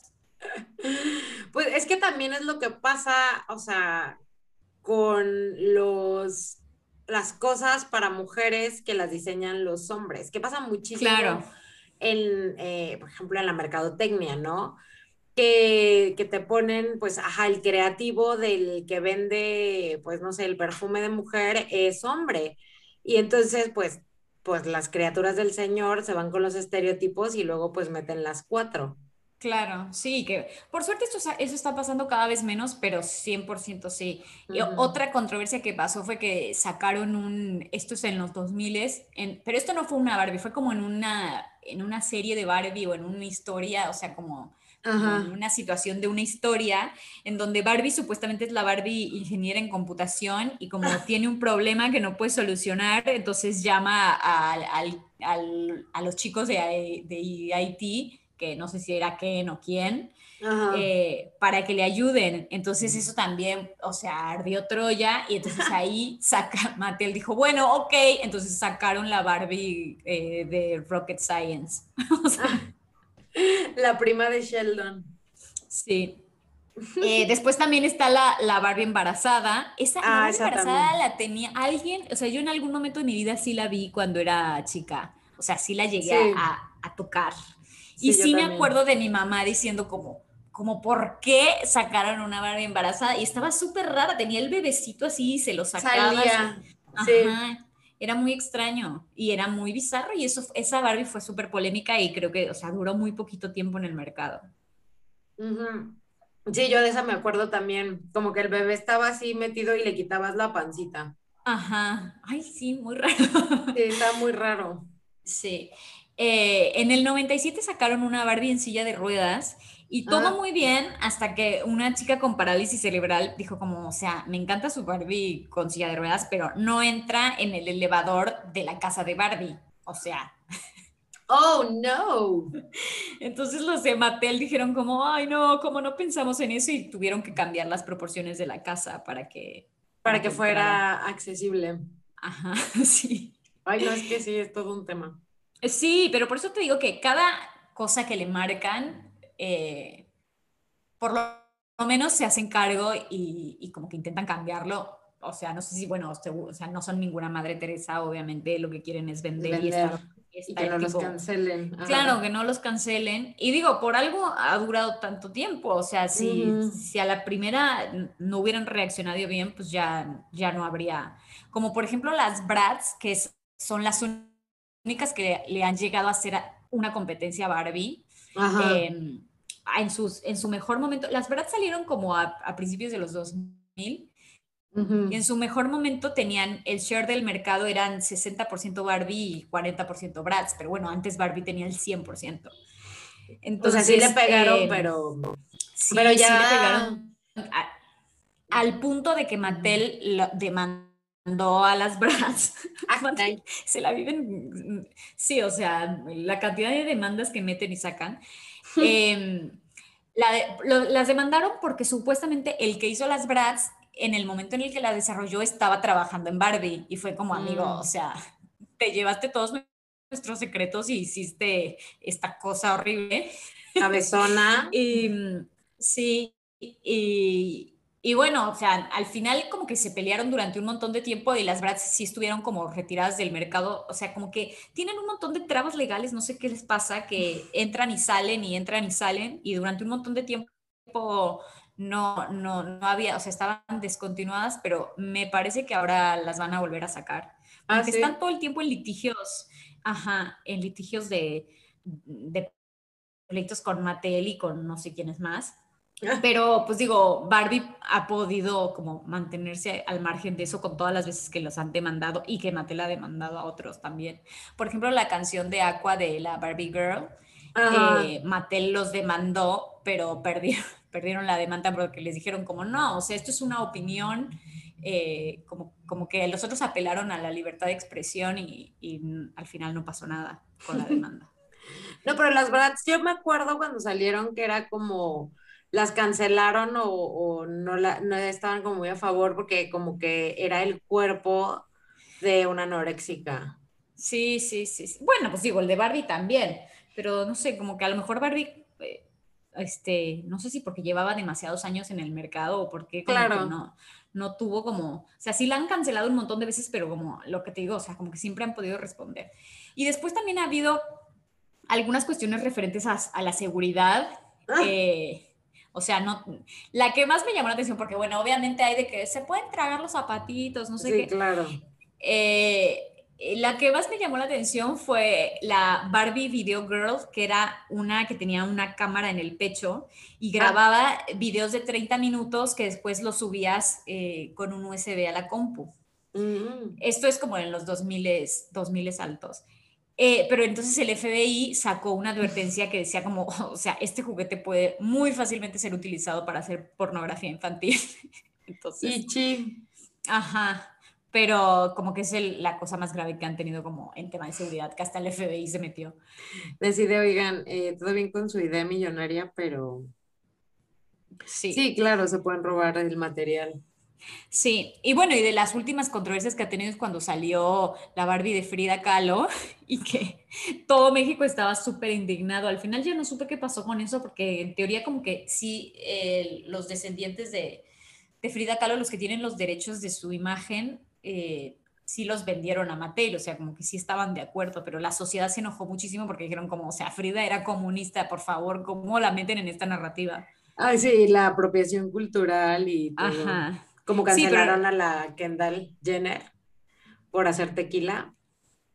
Pues es que también es lo que pasa, o sea, con los las cosas para mujeres que las diseñan los hombres, que pasa muchísimo claro. en, eh, por ejemplo, en la mercadotecnia, ¿no? Que, te ponen, pues, ajá, el creativo del que vende, pues, no sé, el perfume de mujer es hombre. Y entonces, pues, pues las criaturas del Señor se van con los estereotipos y luego pues meten las cuatro. Claro, sí, que por suerte esto, eso está pasando cada vez menos, pero 100% sí. y otra controversia que pasó fue que sacaron un, esto es en los 2000, en, pero esto no fue una Barbie, fue como en una, en una serie de Barbie o en una historia, o sea, como una situación de una historia en donde Barbie supuestamente es la Barbie ingeniera en computación y como tiene un problema que no puede solucionar, entonces llama a, a los chicos de, de IT, que no sé si era Ken o quién, eh, para que le ayuden. Entonces eso también, o sea, ardió Troya y entonces ahí saca, [laughs] Mattel dijo, bueno, ok, entonces sacaron la Barbie eh, de Rocket Science. [laughs] o sea, ah. [laughs] La prima de Sheldon. Sí. [laughs] Eh, después también está la, la Barbie embarazada. Esa, ah, Barbie embarazada la tenía alguien, o sea, yo en algún momento de mi vida sí la vi cuando era chica. O sea, sí la llegué a, tocar. y sí me acuerdo de mi mamá diciendo como, como, ¿por qué sacaron una Barbie embarazada? Y estaba súper rara, tenía el bebecito así y se lo sacaba. Salía. Ajá era muy extraño y era muy bizarro y eso, esa Barbie fue súper polémica y creo que, o sea, duró muy poquito tiempo en el mercado. Sí, yo de esa me acuerdo también, como que el bebé estaba así metido y le quitabas la pancita. Ajá, ay, sí, muy raro. Sí, está muy raro. Sí. Eh, en el 97 sacaron una Barbie en silla de ruedas y todo Ah. muy bien hasta que una chica con parálisis cerebral dijo como, o sea, me encanta su Barbie con silla de ruedas, pero no entra en el elevador de la casa de Barbie. O sea, [laughs] Oh, no. entonces los de Mattel dijeron como, ay no, como no pensamos en eso y tuvieron que cambiar las proporciones de la casa para que... Para que entrara. fuera accesible. Ajá, [laughs] sí. Ay, no, es que sí, es todo un tema. Sí, pero por eso te digo que cada cosa que le marcan, eh, por lo, menos se hacen cargo y, y como que intentan cambiarlo. O sea, no sé si, bueno, o sea, no son ninguna Madre Teresa, obviamente lo que quieren es vender, y Vender. estar, Y estar que no los tipo- cancelen. Ajá. Claro, que no los cancelen. Y digo, por algo ha durado tanto tiempo. O sea, si, Ujú. si a la primera no hubieran reaccionado bien, pues ya, ya no habría. Como por ejemplo las Bratz, que son las únicas que le han llegado a hacer una competencia a Barbie. Ajá. eh, en, sus, en su mejor momento, las Bratz salieron como a, a principios de los 2000 Ujú. y en su mejor momento tenían el share del mercado eran 60% Barbie y 40% Bratz, pero bueno, antes Barbie tenía el 100%. O sea, Entonces, sí le pegaron, eh, pero. sí, pero sí ya- le pegaron a- al punto de que Mattel lo- demandó a las Bratz. Ah. [laughs] Se la viven, sí, o sea, la cantidad de demandas que meten y sacan. Em, [laughs] la de- lo- las demandaron porque supuestamente el que hizo las Bratz en el momento en el que la desarrolló estaba trabajando en Barbie y fue como amigo, Mm. o sea, te llevaste todos nuestros secretos y hiciste esta cosa horrible. Cabezona. [laughs] Y sí, y, y bueno, o sea, al final como que se pelearon durante un montón de tiempo y las Bratz sí estuvieron como retiradas del mercado, o sea, como que tienen un montón de trabas legales, no sé qué les pasa, que entran y salen y entran y salen y durante un montón de tiempo no, no, no había, o sea, estaban descontinuadas, pero me parece que ahora las van a volver a sacar. Ah, Porque sí. están todo el tiempo en litigios, ajá, en litigios de, de pleitos con Mattel y con no sé quiénes más. [laughs] Pero, pues digo, Barbie ha podido como mantenerse al margen de eso con todas las veces que los han demandado y que Mattel ha demandado a otros también. Por ejemplo, la canción de Aqua de la Barbie Girl, eh, Mattel los demandó, pero perdieron, [laughs] perdieron la demanda porque les dijeron como, no, o sea, esto es una opinión, eh, como, como que los otros apelaron a la libertad de expresión y, y al final no pasó nada con la [laughs] demanda. No, pero las Bratz, yo me acuerdo cuando salieron que era como las cancelaron o, o no, la, no estaban como muy a favor porque como que era el cuerpo de una anoréxica. Sí, sí, sí, sí. Bueno, pues digo, el de Barbie también, pero no sé, como que a lo mejor Barbie, eh, este, no sé si porque llevaba demasiados años en el mercado o porque como Claro. que no, no tuvo como, o sea, sí la han cancelado un montón de veces, pero como lo que te digo, o sea, como que siempre han podido responder. Y después también ha habido algunas cuestiones referentes a, a la seguridad. Ah. eh, o sea, no, la que más me llamó la atención, porque bueno, obviamente hay de que se pueden tragar los zapatitos, no sé Sí, qué. claro. Eh, la que más me llamó la atención fue la Barbie Video Girl, que era una que tenía una cámara en el pecho y grababa videos de 30 minutos que después los subías eh, con un USB a la compu. Mm. Esto es como en los 2000, 2000 altos. Eh, pero entonces el FBI sacó una advertencia que decía como, [laughs] o sea, este juguete puede muy fácilmente ser utilizado para hacer pornografía infantil. [laughs] Entonces, Ichi. Ajá, pero como que es el- la cosa más grave que han tenido como en tema de seguridad, que hasta el FBI se metió. Decide, oigan, eh, todo bien con su idea millonaria, pero sí, sí, claro, se pueden robar el material. Y bueno, y de las últimas controversias que ha tenido es cuando salió la Barbie de Frida Kahlo [laughs] y que todo México estaba súper indignado. Al final ya no supe qué pasó con eso, porque en teoría como que sí, eh, los descendientes de, de Frida Kahlo, los que tienen los derechos de su imagen, eh, sí los vendieron a Mattel, o sea, como que sí estaban de acuerdo, pero la sociedad se enojó muchísimo porque dijeron como, o sea, Frida era comunista, por favor, ¿cómo la meten en esta narrativa? Ay, sí, la apropiación cultural y todo. Ajá. Como Sí, pero- cancelaron a la Kendall Jenner por hacer tequila.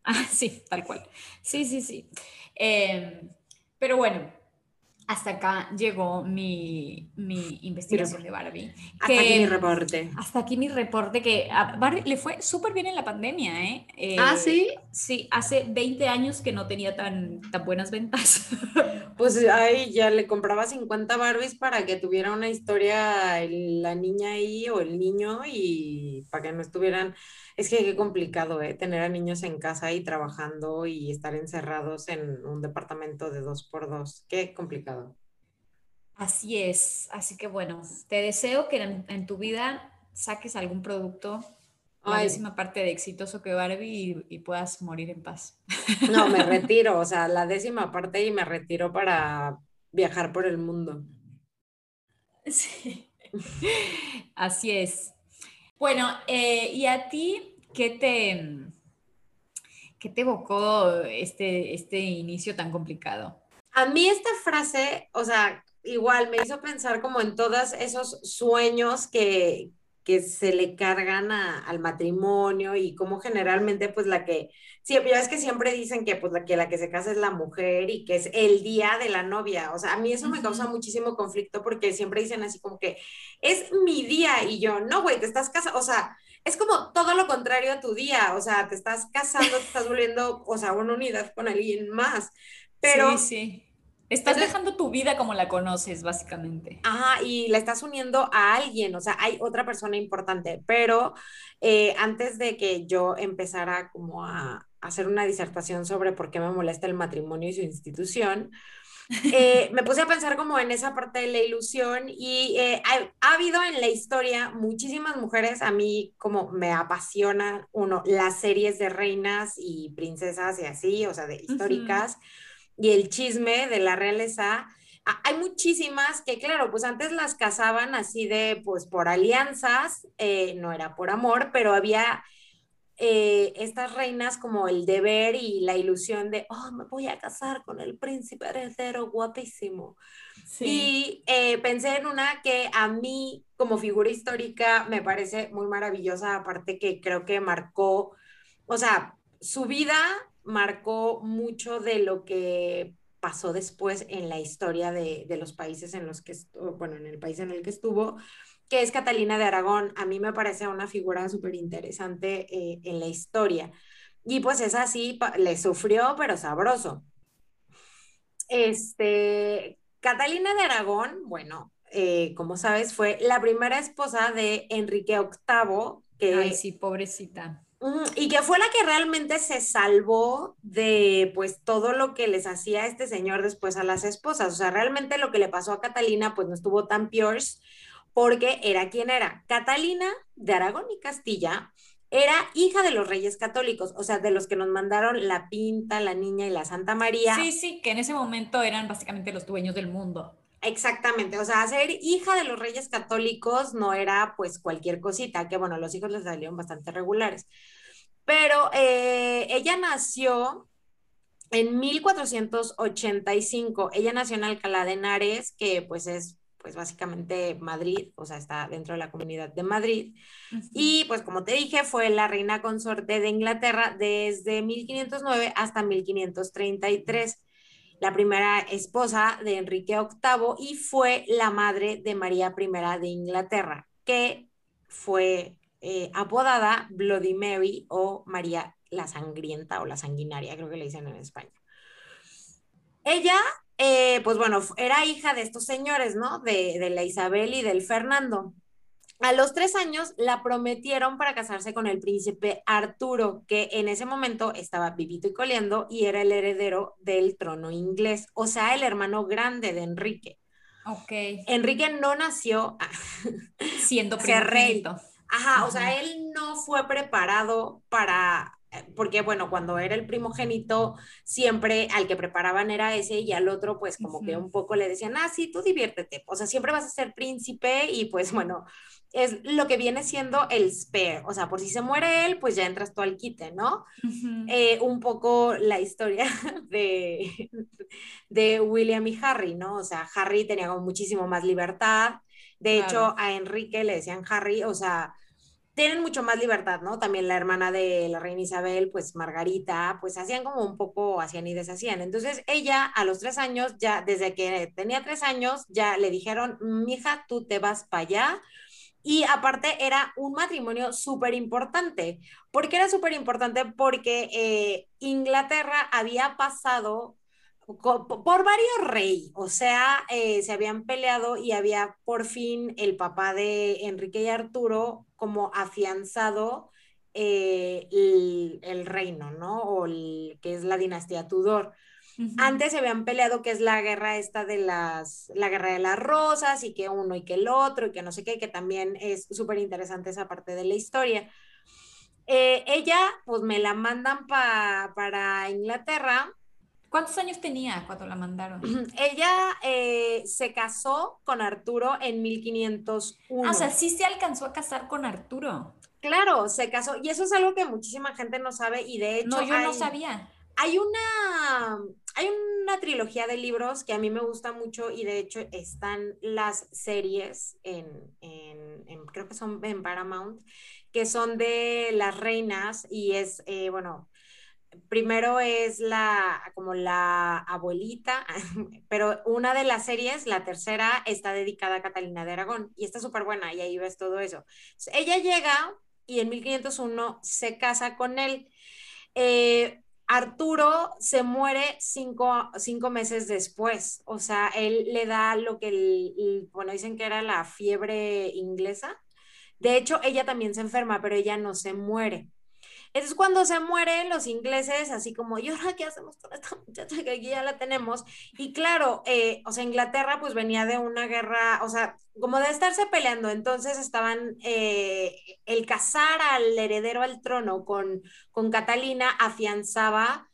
Ah, sí, tal cual. Sí, sí, sí. Eh, pero bueno, hasta acá llegó mi, mi investigación de Barbie. Hasta aquí mi reporte. Hasta aquí mi reporte que a Barbie le fue súper bien en la pandemia, ¿eh? ah, sí. Sí, hace 20 años que no tenía tan, tan buenas ventas. [laughs] Pues ahí ya le compraba 50 Barbies para que tuviera una historia la niña ahí o el niño y para que no estuvieran es que qué complicado, ¿eh? Tener a niños en casa y trabajando y estar encerrados en un departamento de dos por dos. Qué complicado. Así es. Así que bueno, te deseo que en, tu vida saques algún producto la décima parte de exitoso que Barbie y, puedas morir en paz. No, me [laughs] retiro, o sea, la décima parte y me retiro para viajar por el mundo. Sí, [laughs] así es. Bueno, eh, ¿y a ti qué te, qué te evocó este, este inicio tan complicado? A mí esta frase, o sea, igual me hizo pensar como en todos esos sueños que, que se le cargan al matrimonio y como generalmente pues la que, siempre, ya es que siempre dicen que pues la que, la que se casa es la mujer y que es el día de la novia, o sea, a mí eso me causa muchísimo conflicto porque siempre dicen así como que es mi día y yo, no, güey, te estás casando, o sea, es como todo lo contrario a tu día, o sea, te estás casando, te estás volviendo, o sea, una unidad con alguien más, pero... Sí, sí Estás dejando tu vida como la conoces, básicamente. Ajá, y la estás uniendo a alguien, o sea, hay otra persona importante, pero eh, antes de que yo empezara como a, hacer una disertación sobre por qué me molesta el matrimonio y su institución, eh, [laughs] me puse a pensar como en esa parte de la ilusión y eh, ha, habido en la historia muchísimas mujeres, a mí como me apasiona, uno, las series de reinas y princesas y así, o sea, de históricas y el chisme de la realeza, hay muchísimas que, claro, pues antes las casaban así de, pues por alianzas, eh, no era por amor, pero había eh, estas reinas como el deber y la ilusión de, oh, me voy a casar con el príncipe heredero guapísimo. Y eh, pensé en una que a mí, como figura histórica, me parece muy maravillosa, aparte que creo que marcó, o sea, su vida marcó mucho de lo que pasó después en la historia de, los países en los que, bueno, en el país en el que estuvo, que es Catalina de Aragón. A mí me parece una figura súper interesante eh, en la historia. Y pues es así, le sufrió, pero sabroso. Este, Catalina de Aragón, bueno, eh, como sabes, fue la primera esposa de Enrique VIII. Que, Ay, sí, pobrecita y que fue la que realmente se salvó de pues todo lo que les hacía este señor después a las esposas. O sea, realmente lo que le pasó a Catalina pues no estuvo tan peor porque era quien era. Catalina de Aragón y Castilla era hija de los reyes católicos, o sea, de los que nos mandaron la Pinta, la Niña y la Santa María. Sí, sí, que en ese momento eran básicamente los dueños del mundo. Exactamente, o sea, ser hija de los reyes católicos no era pues cualquier cosita, que bueno, los hijos les salieron bastante regulares. Pero eh, ella nació en 1485, ella nació en Alcalá de Henares, que pues es pues básicamente Madrid, o sea, está dentro de la comunidad de Madrid. Y pues como te dije, fue la reina consorte de Inglaterra desde 1509 hasta 1533 la primera esposa de Enrique VIII y fue la madre de María I de Inglaterra, que fue eh, apodada Bloody Mary o María la Sangrienta o la Sanguinaria, creo que le dicen en España. Ella, eh, pues bueno, era hija de estos señores, ¿no? De, de la Isabel y del Fernando. A los tres años la prometieron para casarse con el príncipe Arturo, que en ese momento estaba vivito y coleando y era el heredero del trono inglés, o sea, el hermano grande de Enrique. Ok. Enrique no nació siendo [laughs] rey. Ajá, o sea, él no fue preparado para porque bueno, cuando era el primogénito, siempre al que preparaban era ese y al otro pues como que un poco le decían, ah, sí, tú diviértete, o sea, siempre vas a ser príncipe y pues bueno, es lo que viene siendo el spare, o sea, por si se muere él, pues ya entras tú al quite, ¿no? Eh, un poco la historia [laughs] de, de William y Harry, ¿no? O sea, Harry tenía muchísimo más libertad, de hecho a Enrique le decían Harry, o sea tienen mucho más libertad, ¿no? También la hermana de la reina Isabel, pues Margarita, pues hacían como un poco, hacían y deshacían. Entonces ella a los tres años, ya desde que tenía tres años, ya le dijeron, mija, tú te vas para allá. Y aparte era un matrimonio súper importante. ¿Por qué era súper importante? Porque eh, Inglaterra había pasado por varios reyes, o sea, eh, se habían peleado y había por fin el papá de Enrique y Arturo como afianzado eh, el, reino, ¿no? O el, que es la dinastía Tudor. Antes se habían peleado que es la guerra esta de las, la guerra de las rosas y que uno y que el otro y que no sé qué, que también es súper interesante esa parte de la historia. Eh, ella, pues me la mandan para Inglaterra ¿Cuántos años tenía cuando la mandaron? Ella eh, se casó con Arturo en 1501. Ah, o sea, sí se alcanzó a casar con Arturo. Claro, se casó. Y eso es algo que muchísima gente no sabe y de hecho... No, yo no sabía. Hay una, hay una trilogía de libros que a mí me gusta mucho y de hecho están las series en, en, creo que son en Paramount, que son de las reinas y es, eh, bueno, primero es la, como la abuelita, [laughs] pero una de las series, la tercera, está dedicada a Catalina de Aragón y está súper buena y ahí ves todo eso. Ella llega y en 1501 se casa con él. Eh, Arturo se muere cinco, meses después, o sea, él le da lo que, bueno, dicen que era la fiebre inglesa. De hecho, ella también se enferma, pero ella no se muere. Entonces, cuando se mueren los ingleses, así como, ¿y ahora qué hacemos con esta muchacha que aquí ya la tenemos? Y claro, eh, o sea, Inglaterra pues venía de una guerra, o sea, como de estarse peleando, entonces estaban, eh, el casar al heredero al trono con, con Catalina afianzaba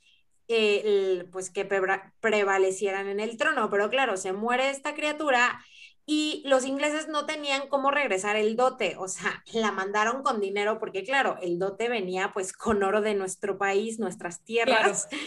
eh, pues que prevalecieran en el trono, pero claro, se muere esta criatura y los ingleses no tenían cómo regresar el dote, o sea, [laughs] la mandaron con dinero porque claro, el dote venía pues con oro de nuestro país, nuestras tierras. [laughs]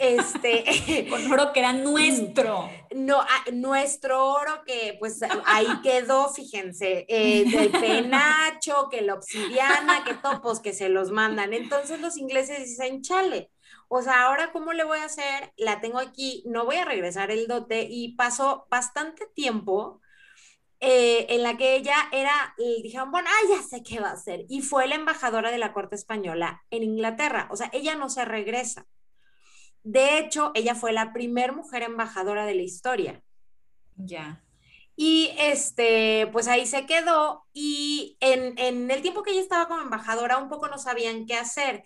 Este, con oro que era [laughs] nuestro. No, ah, nuestro oro que pues ahí quedó, fíjense, eh, del penacho, que la obsidiana, que topos que se los mandan. Entonces los ingleses dicen, chale, o sea, ahora cómo le voy a hacer, la tengo aquí, no voy a regresar el dote y pasó bastante tiempo eh, en la que ella era, dijeron, bueno, ah, ya sé qué va a hacer. Y fue la embajadora de la corte española en Inglaterra. O sea, ella no se regresa. De hecho, ella fue la primer mujer embajadora de la historia. Ya. Y este, pues ahí se quedó y en, en, el tiempo que ella estaba como embajadora un poco no sabían qué hacer.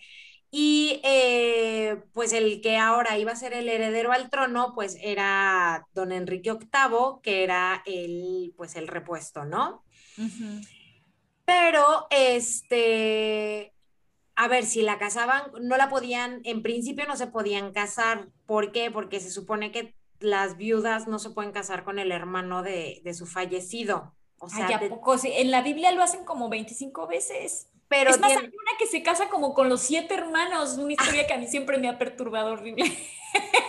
Y eh, pues el que ahora iba a ser el heredero al trono, pues era don Enrique VIII, que era el, pues el repuesto, ¿no? Pero, este, a ver, si la casaban, no la podían, en principio no se podían casar. ¿Por qué? Porque se supone que las viudas no se pueden casar con el hermano de, su fallecido. O sea, Ay, poco? En la Biblia lo hacen como 25 veces. Pero es más, hay una que se casa como con los siete hermanos, una historia que a mí siempre me ha perturbado horrible.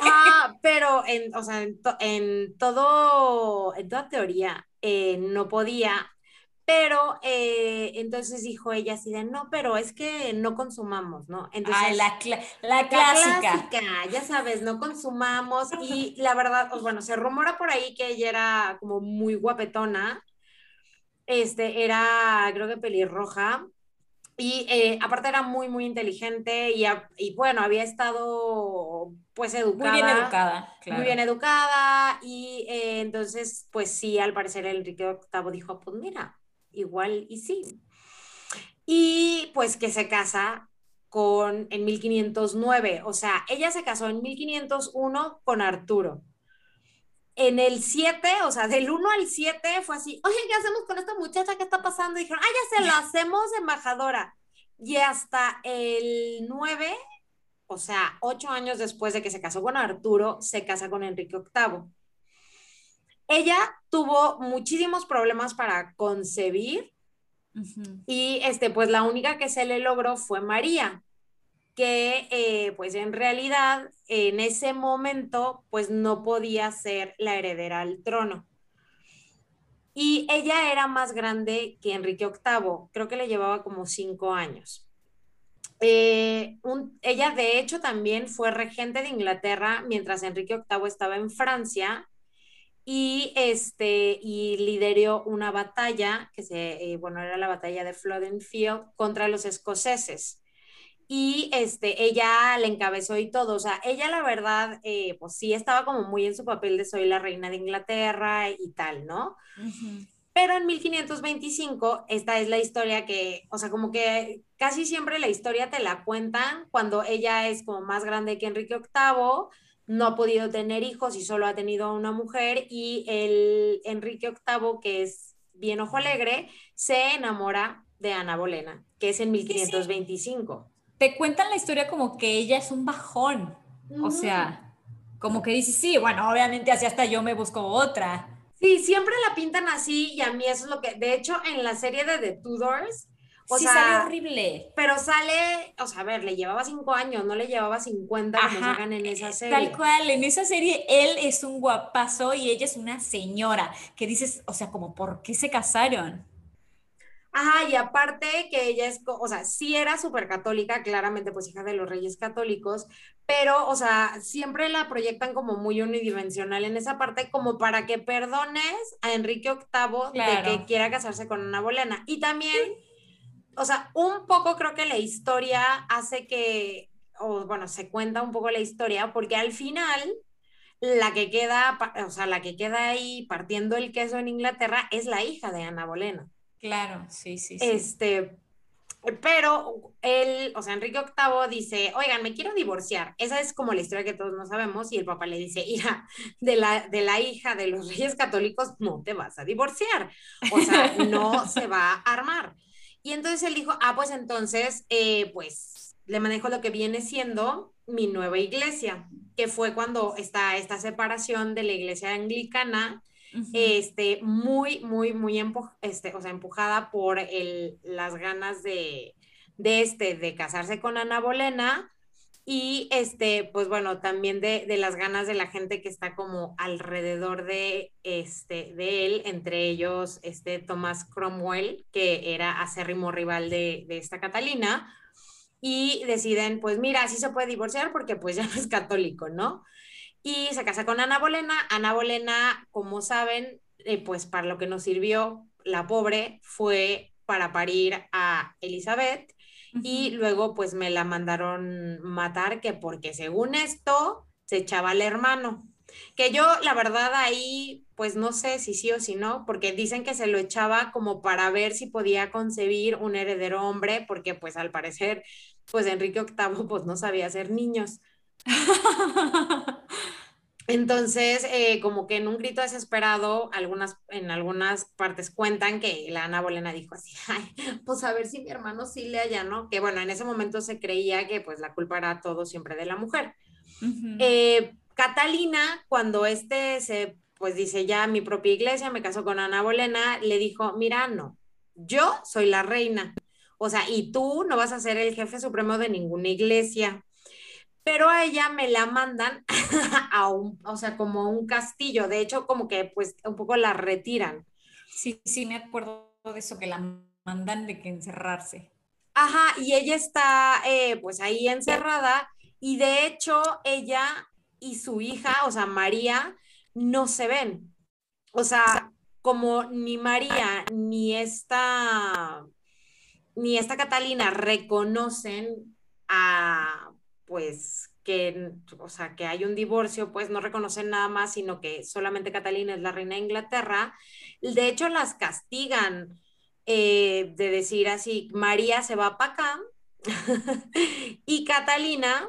Ah, [laughs] pero en, o sea, en, todo, en toda teoría eh, no podía, pero eh, entonces dijo ella así de, no, pero es que no consumamos, ¿no? Entonces, la, la, clásica. Ya sabes, no consumamos [laughs] y la verdad, pues bueno, se rumora por ahí que ella era como muy guapetona, este, era creo que pelirroja, y eh, aparte era muy, muy inteligente y, y, bueno, había estado pues educada. Muy bien educada, claro. Muy bien educada y eh, entonces pues sí, al parecer Enrique VIII dijo, pues mira, igual y sí. Y pues que se casa con en 1509, o sea, ella se casó en 1501 con Arturo. En el 7, o sea, del 1 al 7 fue así, oye, ¿qué hacemos con esta muchacha? ¿Qué está pasando? Y dijeron, ah, ya se lo hacemos embajadora. Y hasta el 9, o sea, ocho años después de que se casó con Arturo, se casa con Enrique VIII. Ella tuvo muchísimos problemas para concebir y este, pues la única que se le logró fue María, que eh, pues en realidad en ese momento pues no podía ser la heredera al trono. Y ella era más grande que Enrique VIII, creo que le llevaba como cinco años. Eh, ella de hecho también fue regente de Inglaterra mientras Enrique VIII estaba en Francia y, este, y lideró una batalla, que se, eh, bueno, era la batalla de Flodden Field contra los escoceses. Y este, ella le encabezó y todo, o sea, ella la verdad, eh, pues sí estaba como muy en su papel de soy la reina de Inglaterra y tal, ¿no? Pero en 1525, esta es la historia que, o sea, como que casi siempre la historia te la cuentan cuando ella es como más grande que Enrique VIII, no ha podido tener hijos y solo ha tenido una mujer y el Enrique VIII, que es bien ojo alegre, se enamora de Ana Bolena, que es en 1525. Te cuentan la historia como que ella es un bajón, o sea, como que dice, sí, bueno, obviamente así hasta yo me busco otra. Sí, siempre la pintan así y a mí eso es lo que, de hecho, en la serie de The Tudors, o sí, sale horrible. Pero sale, o sea, a ver, le llevaba cinco años, no le llevaba 50 como sacan en esa serie. Tal cual, en esa serie él es un guapazo y ella es una señora. Que dices, o sea, como, ¿por qué se casaron? Ajá, y aparte que ella es, o sea, sí era súper católica, claramente, pues hija de los reyes católicos, pero, o sea, siempre la proyectan como muy unidimensional en esa parte, como para que perdones a Enrique VIII de que quiera casarse con una bolena. Y también o sea, un poco creo que la historia hace que, o bueno, se cuenta un poco la historia, porque al final la que queda, o sea, la que queda ahí partiendo el queso en Inglaterra es la hija de Ana Bolena. Claro, sí, sí, sí. Este, pero él, o sea, Enrique VIII dice, oigan, me quiero divorciar. Esa es como la historia que todos no sabemos. Y el papá le dice, hija, de la, de la hija de los reyes católicos no te vas a divorciar. O sea, no se va a armar. Y entonces él dijo, ah, pues entonces, eh, pues le manejo lo que viene siendo mi nueva iglesia, que fue cuando está esta separación de la iglesia anglicana, este, muy, muy, muy este, o sea, empujada por el, las ganas de, de, este, de casarse con Ana Bolena, y este, pues bueno, también de, las ganas de la gente que está como alrededor de, este, de él, entre ellos este Thomas Cromwell, que era acérrimo rival de, de esta Catalina, y deciden, pues mira, así se puede divorciar porque pues ya no es católico, ¿no? Y se casa con Ana Bolena. Ana Bolena, como saben, eh, pues para lo que nos sirvió la pobre fue para parir a Elizabeth y luego pues me la mandaron matar que porque según esto se echaba al hermano. Que yo la verdad ahí pues no sé si sí o si no, porque dicen que se lo echaba como para ver si podía concebir un heredero hombre, porque pues al parecer pues Enrique VIII pues no sabía hacer niños. [laughs] Entonces, eh, como que en un grito desesperado, algunas, en algunas partes cuentan que la Ana Bolena dijo así, [laughs] Ay, pues a ver si mi hermano sí le haya, ¿no? Que bueno, en ese momento se creía que pues la culpa era todo siempre de la mujer. Eh, Catalina, cuando este se, pues dice ya mi propia iglesia, me casó con Ana Bolena, le dijo, mira, no, yo soy la reina. O sea, y tú no vas a ser el jefe supremo de ninguna iglesia pero a ella me la mandan [laughs] a un, o sea, como un castillo. De hecho, como que pues un poco la retiran. Sí, sí, me acuerdo de eso, que la mandan de que encerrarse. Ajá, y ella está eh, pues ahí encerrada y de hecho ella y su hija, o sea, María, no se ven. O sea, como ni María ni esta, ni esta Catalina reconocen a pues que, o sea, que hay un divorcio, pues no reconocen nada más, sino que solamente Catalina es la reina de Inglaterra. De hecho, las castigan eh, de decir así, María se va para acá [laughs] y Catalina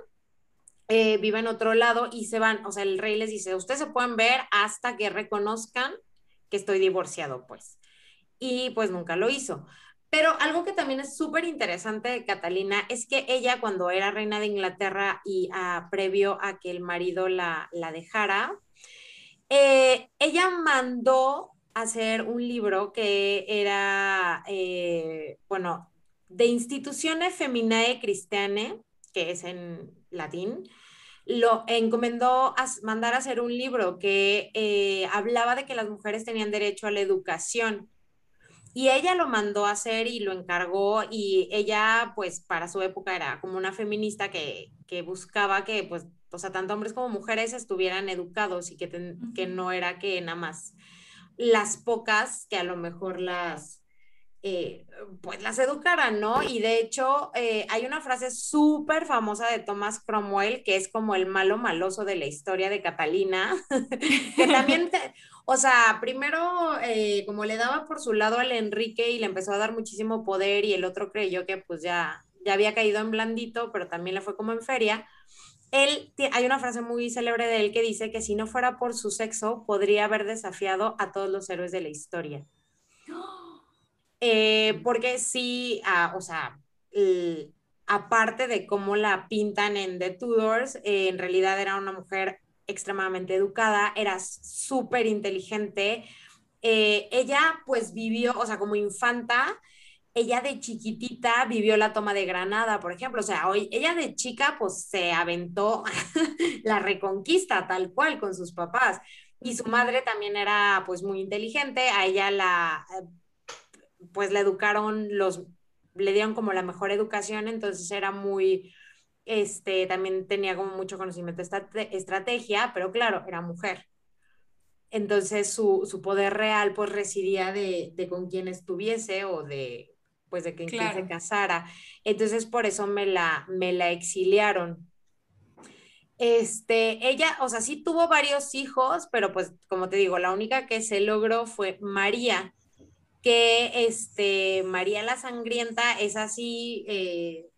eh, vive en otro lado y se van, o sea, el rey les dice, ustedes se pueden ver hasta que reconozcan que estoy divorciado, pues. Y pues nunca lo hizo. Pero algo que también es súper interesante Catalina es que ella cuando era reina de Inglaterra y ah, previo a que el marido la, la dejara, eh, ella mandó hacer un libro que era, eh, bueno, de Instituciones Feminae Christiane, que es en latín, lo encomendó a mandar a hacer un libro que eh, hablaba de que las mujeres tenían derecho a la educación. Y ella lo mandó a hacer y lo encargó y ella, pues, para su época era como una feminista que, que buscaba que, pues, o sea, tanto hombres como mujeres estuvieran educados y que, que no era que nada más las pocas que a lo mejor las, eh, pues las educaran, ¿no? Y de hecho eh, hay una frase súper famosa de Thomas Cromwell, que es como el malo maloso de la historia de Catalina, [laughs] que también, [laughs] o sea, primero eh, como le daba por su lado al Enrique y le empezó a dar muchísimo poder y el otro creyó que pues ya, ya había caído en blandito, pero también le fue como en feria él, hay una frase muy célebre de él que dice que si no fuera por su sexo, podría haber desafiado a todos los héroes de la historia. Eh, porque sí, ah, o sea, aparte de cómo la pintan en The Tudors, eh, en realidad era una mujer extremadamente educada, era súper inteligente. Eh, ella pues vivió, o sea, como infanta, ella de chiquitita vivió la toma de Granada, por ejemplo, o sea, hoy ella de chica pues se aventó [laughs] la reconquista tal cual con sus papás. Y su madre también era pues muy inteligente, a ella la pues la educaron los le dieron como la mejor educación, entonces era muy este también tenía como mucho conocimiento de estrategia, pero claro, era mujer. Entonces su, su poder real pues residía de, de con quién estuviese o de pues de que quien se casara. Entonces por eso me la, me la exiliaron. Este, ella, o sea, sí tuvo varios hijos, pero pues como te digo, la única que se logró fue María, que este, María la Sangrienta es así, eh,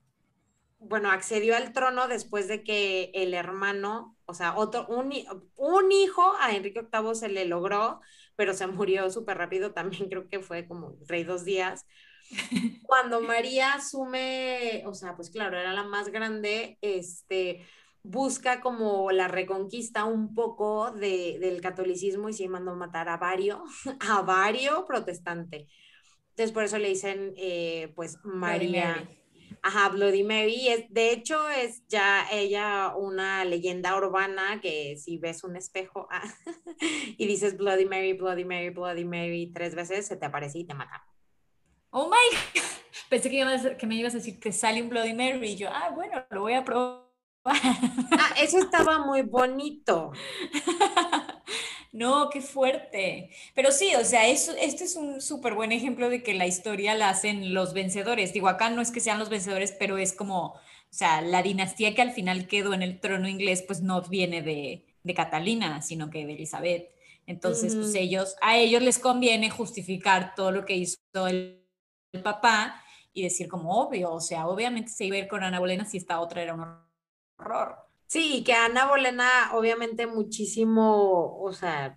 bueno, accedió al trono después de que el hermano, o sea, otro, un, un hijo a Enrique VIII se le logró, pero se murió súper rápido, también creo que fue como rey dos días. [laughs] Cuando María asume, o sea, pues claro, era la más grande, este, busca como la reconquista un poco de, del catolicismo y se mandó matar a varios, [laughs] a varios protestante. Entonces por eso le dicen, eh, pues, María. Ajá, Bloody Mary. Es, de hecho, es ya ella una leyenda urbana que si ves un espejo ah, [laughs] y dices Bloody Mary, Bloody Mary, Bloody Mary tres veces, se te aparece y te mata. Oh my God. [laughs] Pensé que, que me ibas a decir que sale un Bloody Mary y yo, ah, bueno, lo voy a probar. Ah, eso estaba muy bonito. [laughs] No, qué fuerte. Pero sí, o sea, eso, este es un súper buen ejemplo de que la historia la hacen los vencedores. Digo, acá no es que sean los vencedores, pero es como, o sea, la dinastía que al final quedó en el trono inglés, pues no viene de, de Catalina, sino que de Elizabeth. Entonces, pues ellos, a ellos les conviene justificar todo lo que hizo el el papá y decir como obvio, o sea, obviamente se iba a ir con Ana Bolena si esta otra era un horror. Sí, que Ana Bolena obviamente muchísimo, o sea,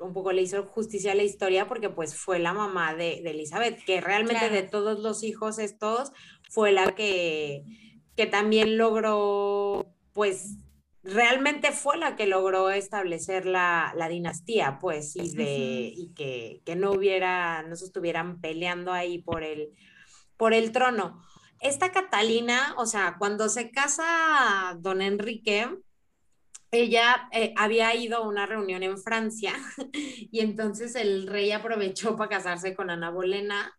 un poco le hizo justicia a la historia porque pues fue la mamá de, Elizabeth, que realmente de todos los hijos estos fue la que, que también logró pues realmente fue la que logró establecer la, dinastía, pues, y, de, y que, no hubiera, no se estuvieran peleando ahí por el, por el trono. Esta Catalina, o sea, cuando se casa don Enrique, ella eh, había ido a una reunión en Francia [laughs] y entonces el rey aprovechó para casarse con Ana Bolena,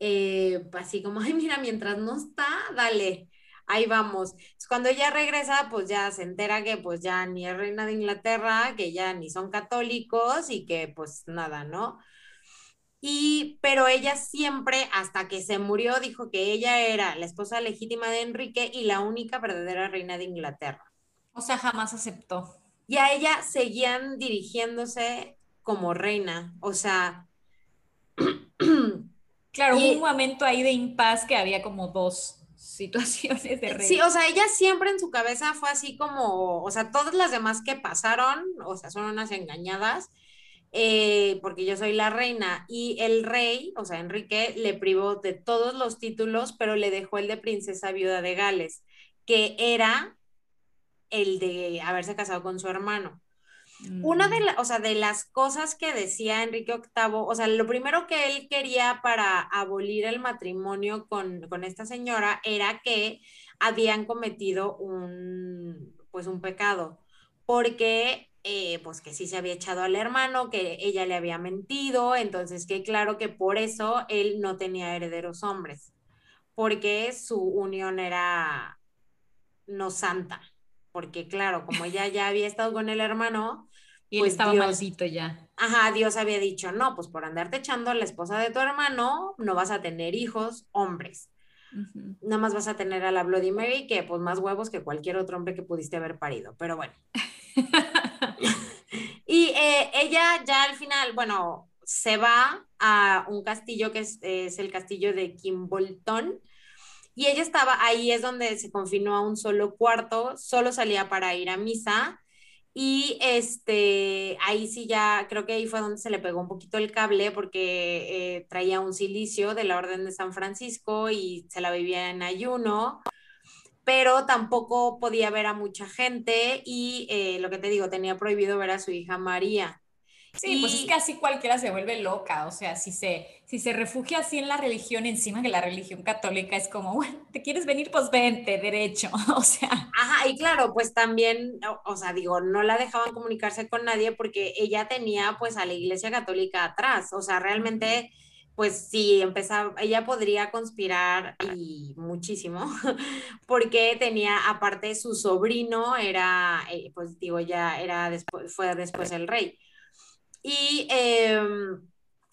eh, así como, [laughs] ay, mira, mientras no está, dale ahí vamos. Cuando ella regresa, pues ya se entera que pues ya ni es reina de Inglaterra, que ya ni son católicos y que pues nada, ¿no? Y, pero ella siempre, hasta que se murió, dijo que ella era la esposa legítima de Enrique y la única verdadera reina de Inglaterra. O sea, jamás aceptó. Y a ella seguían dirigiéndose como reina, o sea... [clears throat] Claro, hubo un momento ahí de impas que había como dos [laughs] situaciones de rey. Sí, o sea, ella siempre en su cabeza fue así como, o sea, todas las demás que pasaron, o sea, son unas engañadas, eh, porque yo soy la reina y el rey, o sea, Enrique, le privó de todos los títulos, pero le dejó el de princesa viuda de Gales, que era el de haberse casado con su hermano. Una de, mm. o sea, de las cosas que decía Enrique VIII, o sea, lo primero que él quería para abolir el matrimonio con, esta señora era que habían cometido un, pues un pecado, porque eh, pues que sí se había echado al hermano, que ella le había mentido, entonces que claro que por eso él no tenía herederos hombres, porque su unión era no santa, porque claro, como ella ya había estado con el hermano, y él pues estaba maldito ya. Ajá, Dios había dicho, no, pues por andarte echando a la esposa de tu hermano, no vas a tener hijos hombres. Nada más vas a tener a la Bloody Mary, que pues más huevos que cualquier otro hombre que pudiste haber parido, pero bueno. [laughs] [laughs] y eh, ella ya al final, bueno, se va a un castillo que es, el castillo de Kimbolton, y ella estaba ahí, es donde se confinó a un solo cuarto, solo salía para ir a misa. Y este, ahí sí ya, creo que ahí fue donde se le pegó un poquito el cable porque eh, traía un silicio de la Orden de San Francisco y se la vivía en ayuno, pero tampoco podía ver a mucha gente y eh, lo que te digo, tenía prohibido ver a su hija María. Sí, pues es que así cualquiera se vuelve loca, o sea, si se, si se refugia así en la religión, encima que la religión católica es como, bueno, ¿te quieres venir? Pues vente, derecho, [laughs] o sea. Ajá, y claro, pues también, o, sea, digo, no la dejaban comunicarse con nadie porque ella tenía pues a la iglesia católica atrás, o sea, realmente pues sí, empezaba, ella podría conspirar y muchísimo, [laughs] porque tenía, aparte su sobrino era, eh, pues digo, ya era después, fue después el rey y em,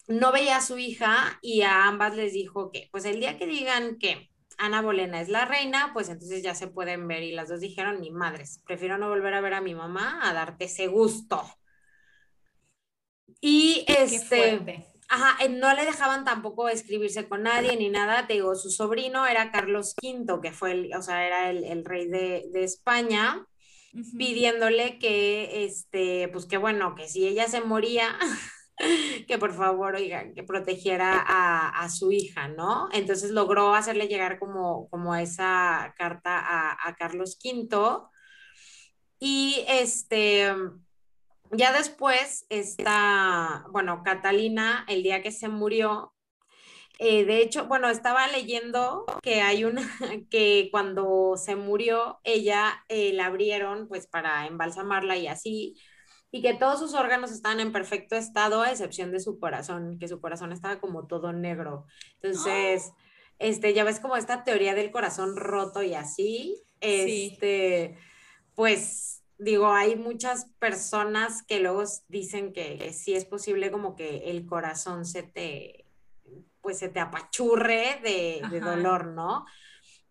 no veía a su hija y a ambas les dijo que, pues el día que digan que Ana Bolena es la reina, pues entonces ya se pueden ver y las dos dijeron, ni madres, prefiero no volver a ver a mi mamá a darte ese gusto. Y este... Ajá, no le dejaban tampoco escribirse con nadie ni nada. Te digo, su sobrino era Carlos V, que fue el, o sea, era el, rey de, de España pidiéndole que, este, pues que bueno, que si ella se moría, [laughs] que por favor, oiga, que protegiera a, su hija, ¿no? Entonces logró hacerle llegar como, como esa carta a, Carlos V. Y este, ya después está, bueno, Catalina, el día que se murió, eh, de hecho, bueno, estaba leyendo que hay una, [laughs] que cuando se murió, ella eh, la abrieron pues para embalsamarla y así, y que todos sus órganos estaban en perfecto estado, a excepción de su corazón, que su corazón estaba como todo negro. Entonces, [gasps] este, ya ves como esta teoría del corazón roto y así, este, pues digo, hay muchas personas que luego dicen que sí es posible como que el corazón se te pues se te apachurre de, dolor, ¿no?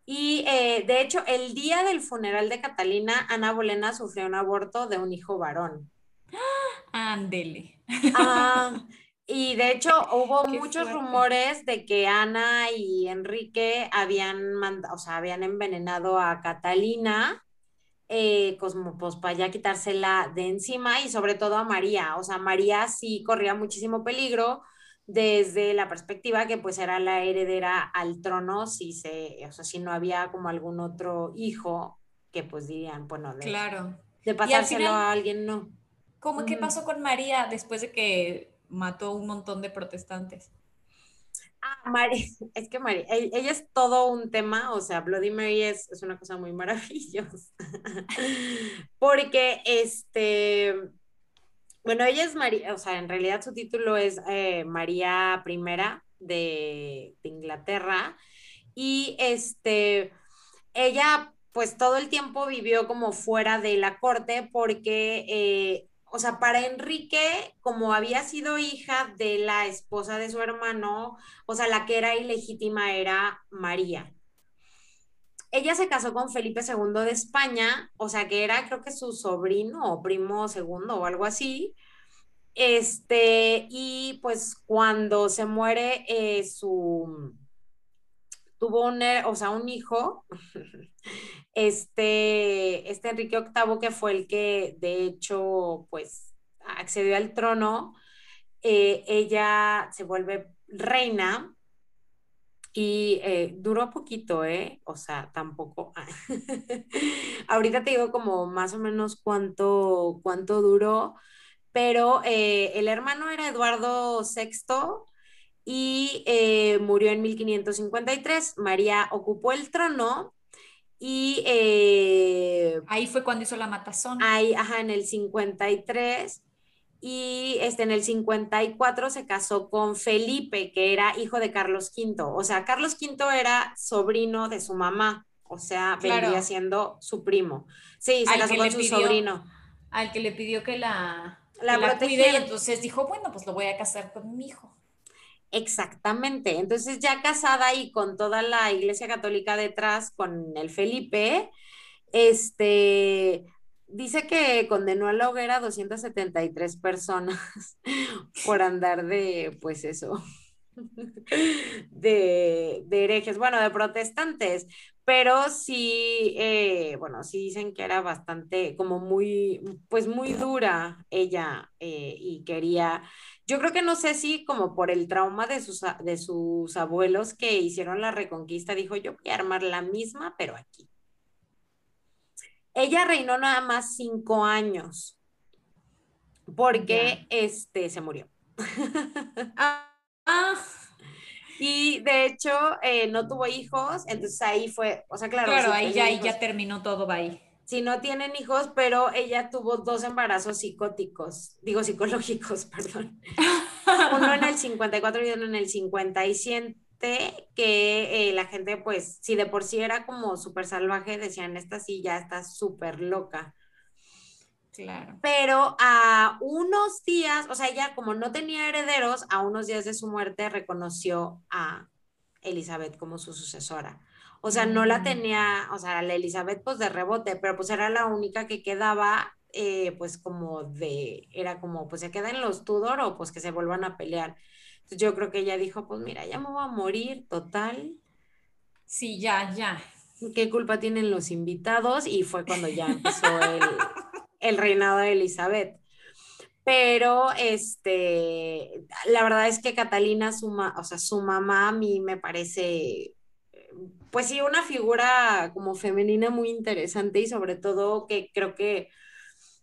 Y eh, de hecho, el día del funeral de Catalina, Ana Bolena sufrió un aborto de un hijo varón. Ándele. Ah, y de hecho hubo [laughs] muchos rumores de que Ana y Enrique habían, o sea, habían envenenado a Catalina, eh, pues, para ya quitársela de encima y sobre todo a María. O sea, María sí corría muchísimo peligro desde la perspectiva que pues era la heredera al trono si se, o sea, si no había como algún otro hijo que pues dirían, bueno, de, claro. de pasárselo a alguien, no. ¿Cómo qué pasó con María después de que mató un montón de protestantes? Ah, [laughs] es que María, e, ella es todo un tema, o sea, Bloody Mary es, es una cosa muy [laughs] maravillosa, porque este, bueno, ella es María, o sea, en realidad su título es eh, María I de, Inglaterra. Y este, ella pues todo el tiempo vivió como fuera de la corte porque, eh, o sea, para Enrique, como había sido hija de la esposa de su hermano, o sea, la que era ilegítima era María. Ella se casó con Felipe II de España, o sea que era creo que su sobrino o primo segundo o algo así. Este, y pues cuando se muere eh, su, tuvo un, eh, o sea, un hijo, [laughs] este, este Enrique VIII, que fue el que de hecho, pues, accedió al trono, eh, ella se vuelve reina y eh, duró poquito, ¿eh? O sea, tampoco. [laughs] Ahorita te digo como más o menos cuánto, cuánto duró, pero el hermano era Eduardo VI y eh, murió en 1553. María ocupó el trono Y eh, ahí fue cuando hizo la matazón. Ahí, ajá, en el 53 y este, en el 54 se casó con Felipe, que era hijo de Carlos V. O sea, Carlos V era sobrino de su mamá, o sea, vendría siendo su primo. Sí, se casó con su sobrino. Al que le pidió que la, la, y entonces dijo, bueno, pues lo voy a casar con mi hijo. Exactamente. Entonces ya casada y con toda la iglesia católica detrás, con el Felipe, este, dice que condenó a la hoguera a 273 personas [laughs] por andar de, pues eso, [laughs] de, de herejes, bueno, de protestantes, pero sí, eh, bueno, sí dicen que era bastante, como muy, pues muy dura ella eh, y quería, yo creo que no sé si como por el trauma de sus, de sus abuelos que hicieron la reconquista, dijo yo voy a armar la misma, pero aquí. Ella reinó nada más cinco años porque este se murió. [laughs] ah. ah. Y de hecho, eh, no tuvo hijos, entonces ahí fue, o sea, claro. Claro, ahí ya, ya terminó todo ahí. Sí, no tienen hijos, pero ella tuvo dos embarazos psicóticos, digo psicológicos, [laughs] perdón. uno en el 54 y uno en el 57, que eh, la gente, pues, si de por sí era como súper salvaje, decían, esta sí ya está súper loca. Claro. Pero a unos días, o sea, ella como no tenía herederos, a unos días de su muerte reconoció a Elizabeth como su sucesora. O sea, no la mm. tenía, o sea, la Elizabeth pues de rebote, pero pues era la única que quedaba, eh, pues como de, era como, pues se quedan los Tudor o pues que se vuelvan a pelear. Entonces yo creo que ella dijo, pues mira, ya me voy a morir, total. Sí, ya, ya. ¿Qué culpa tienen los invitados? Y fue cuando ya [laughs] empezó el, el reinado de Elizabeth. Pero este, la verdad es que Catalina, su, o sea, su mamá a mí me parece, pues sí, una figura como femenina muy interesante y sobre todo que creo que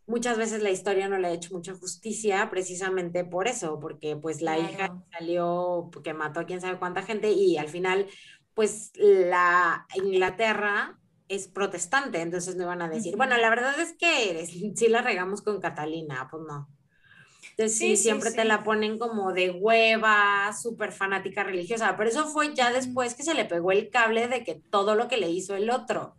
muchas veces la historia no le ha hecho mucha justicia precisamente por eso, porque pues la hija salió, que mató a quién sabe cuánta gente y al final pues la Inglaterra es protestante, entonces no van a decir, bueno, la verdad es que si la regamos con Catalina, pues no. Entonces sí, siempre te la ponen como de hueva, súper fanática religiosa, pero eso fue ya después que se le pegó el cable de que todo lo que le hizo el otro.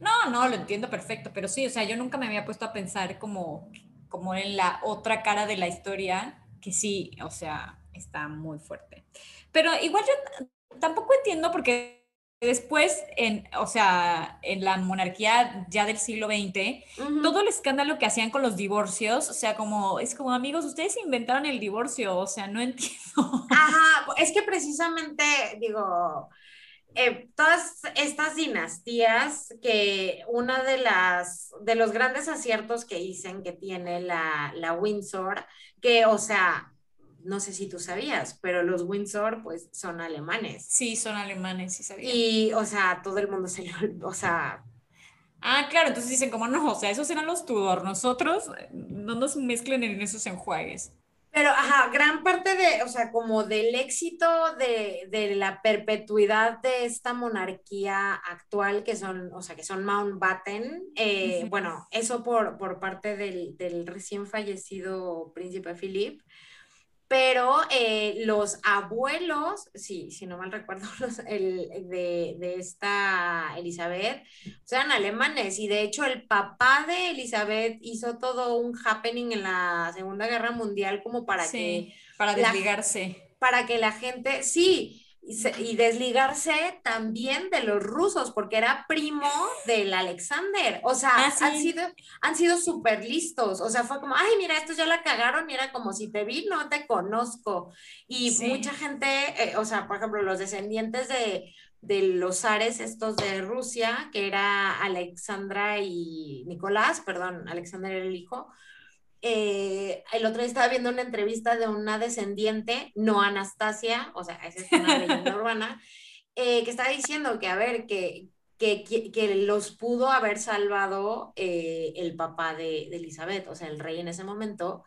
No, no, lo entiendo perfecto, pero sí, o sea, yo nunca me había puesto a pensar como, como en la otra cara de la historia, que sí, o sea, está muy fuerte. Pero igual yo tampoco entiendo porque Después, en, o sea, en la monarquía ya del siglo XX, todo el escándalo que hacían con los divorcios, o sea, como, es como, amigos, ustedes inventaron el divorcio, o sea, no [laughs] entiendo. Ajá, es que precisamente, digo, eh, todas estas dinastías, que una de las, de los grandes aciertos que dicen que tiene la, la Windsor, que, o sea, no sé si tú sabías, pero los Windsor pues son alemanes. Sí, son alemanes, sí sabía. Y, o sea, todo el mundo se o sea... Ah, claro, entonces dicen como no, o sea, esos eran los Tudor, nosotros eh, no nos mezclen en esos enjuagues. Pero, ajá, gran parte de, o sea, como del éxito de, de, la perpetuidad de esta monarquía actual, que son, o sea, que son Mountbatten, eh, bueno, eso por, por parte del, del, recién fallecido príncipe Philip, pero eh, los abuelos, sí, si no mal recuerdo, [laughs] el, de, de, esta Elizabeth, eran alemanes y de hecho el papá de Elizabeth hizo todo un happening en la Segunda Guerra Mundial como para sí, que... Para desligarse. para que la gente, sí, y, desligarse también de los rusos, porque era primo del Alexander. O sea, ah, han sido, han sido súper listos. O sea, fue como, ay, mira, estos ya la cagaron y era como si te vi, no te conozco. Y mucha gente, eh, o sea, por ejemplo, los descendientes de, de los zares estos de Rusia, que era Alexandra y Nicolás, perdón, Alexander era el hijo, eh, el otro día estaba viendo una entrevista de una descendiente, no Anastasia, o sea, esa es una leyenda [laughs] urbana, eh, que estaba diciendo que, a ver, que, que, que los pudo haber salvado eh, el papá de, Elizabeth, o sea, el rey en ese momento,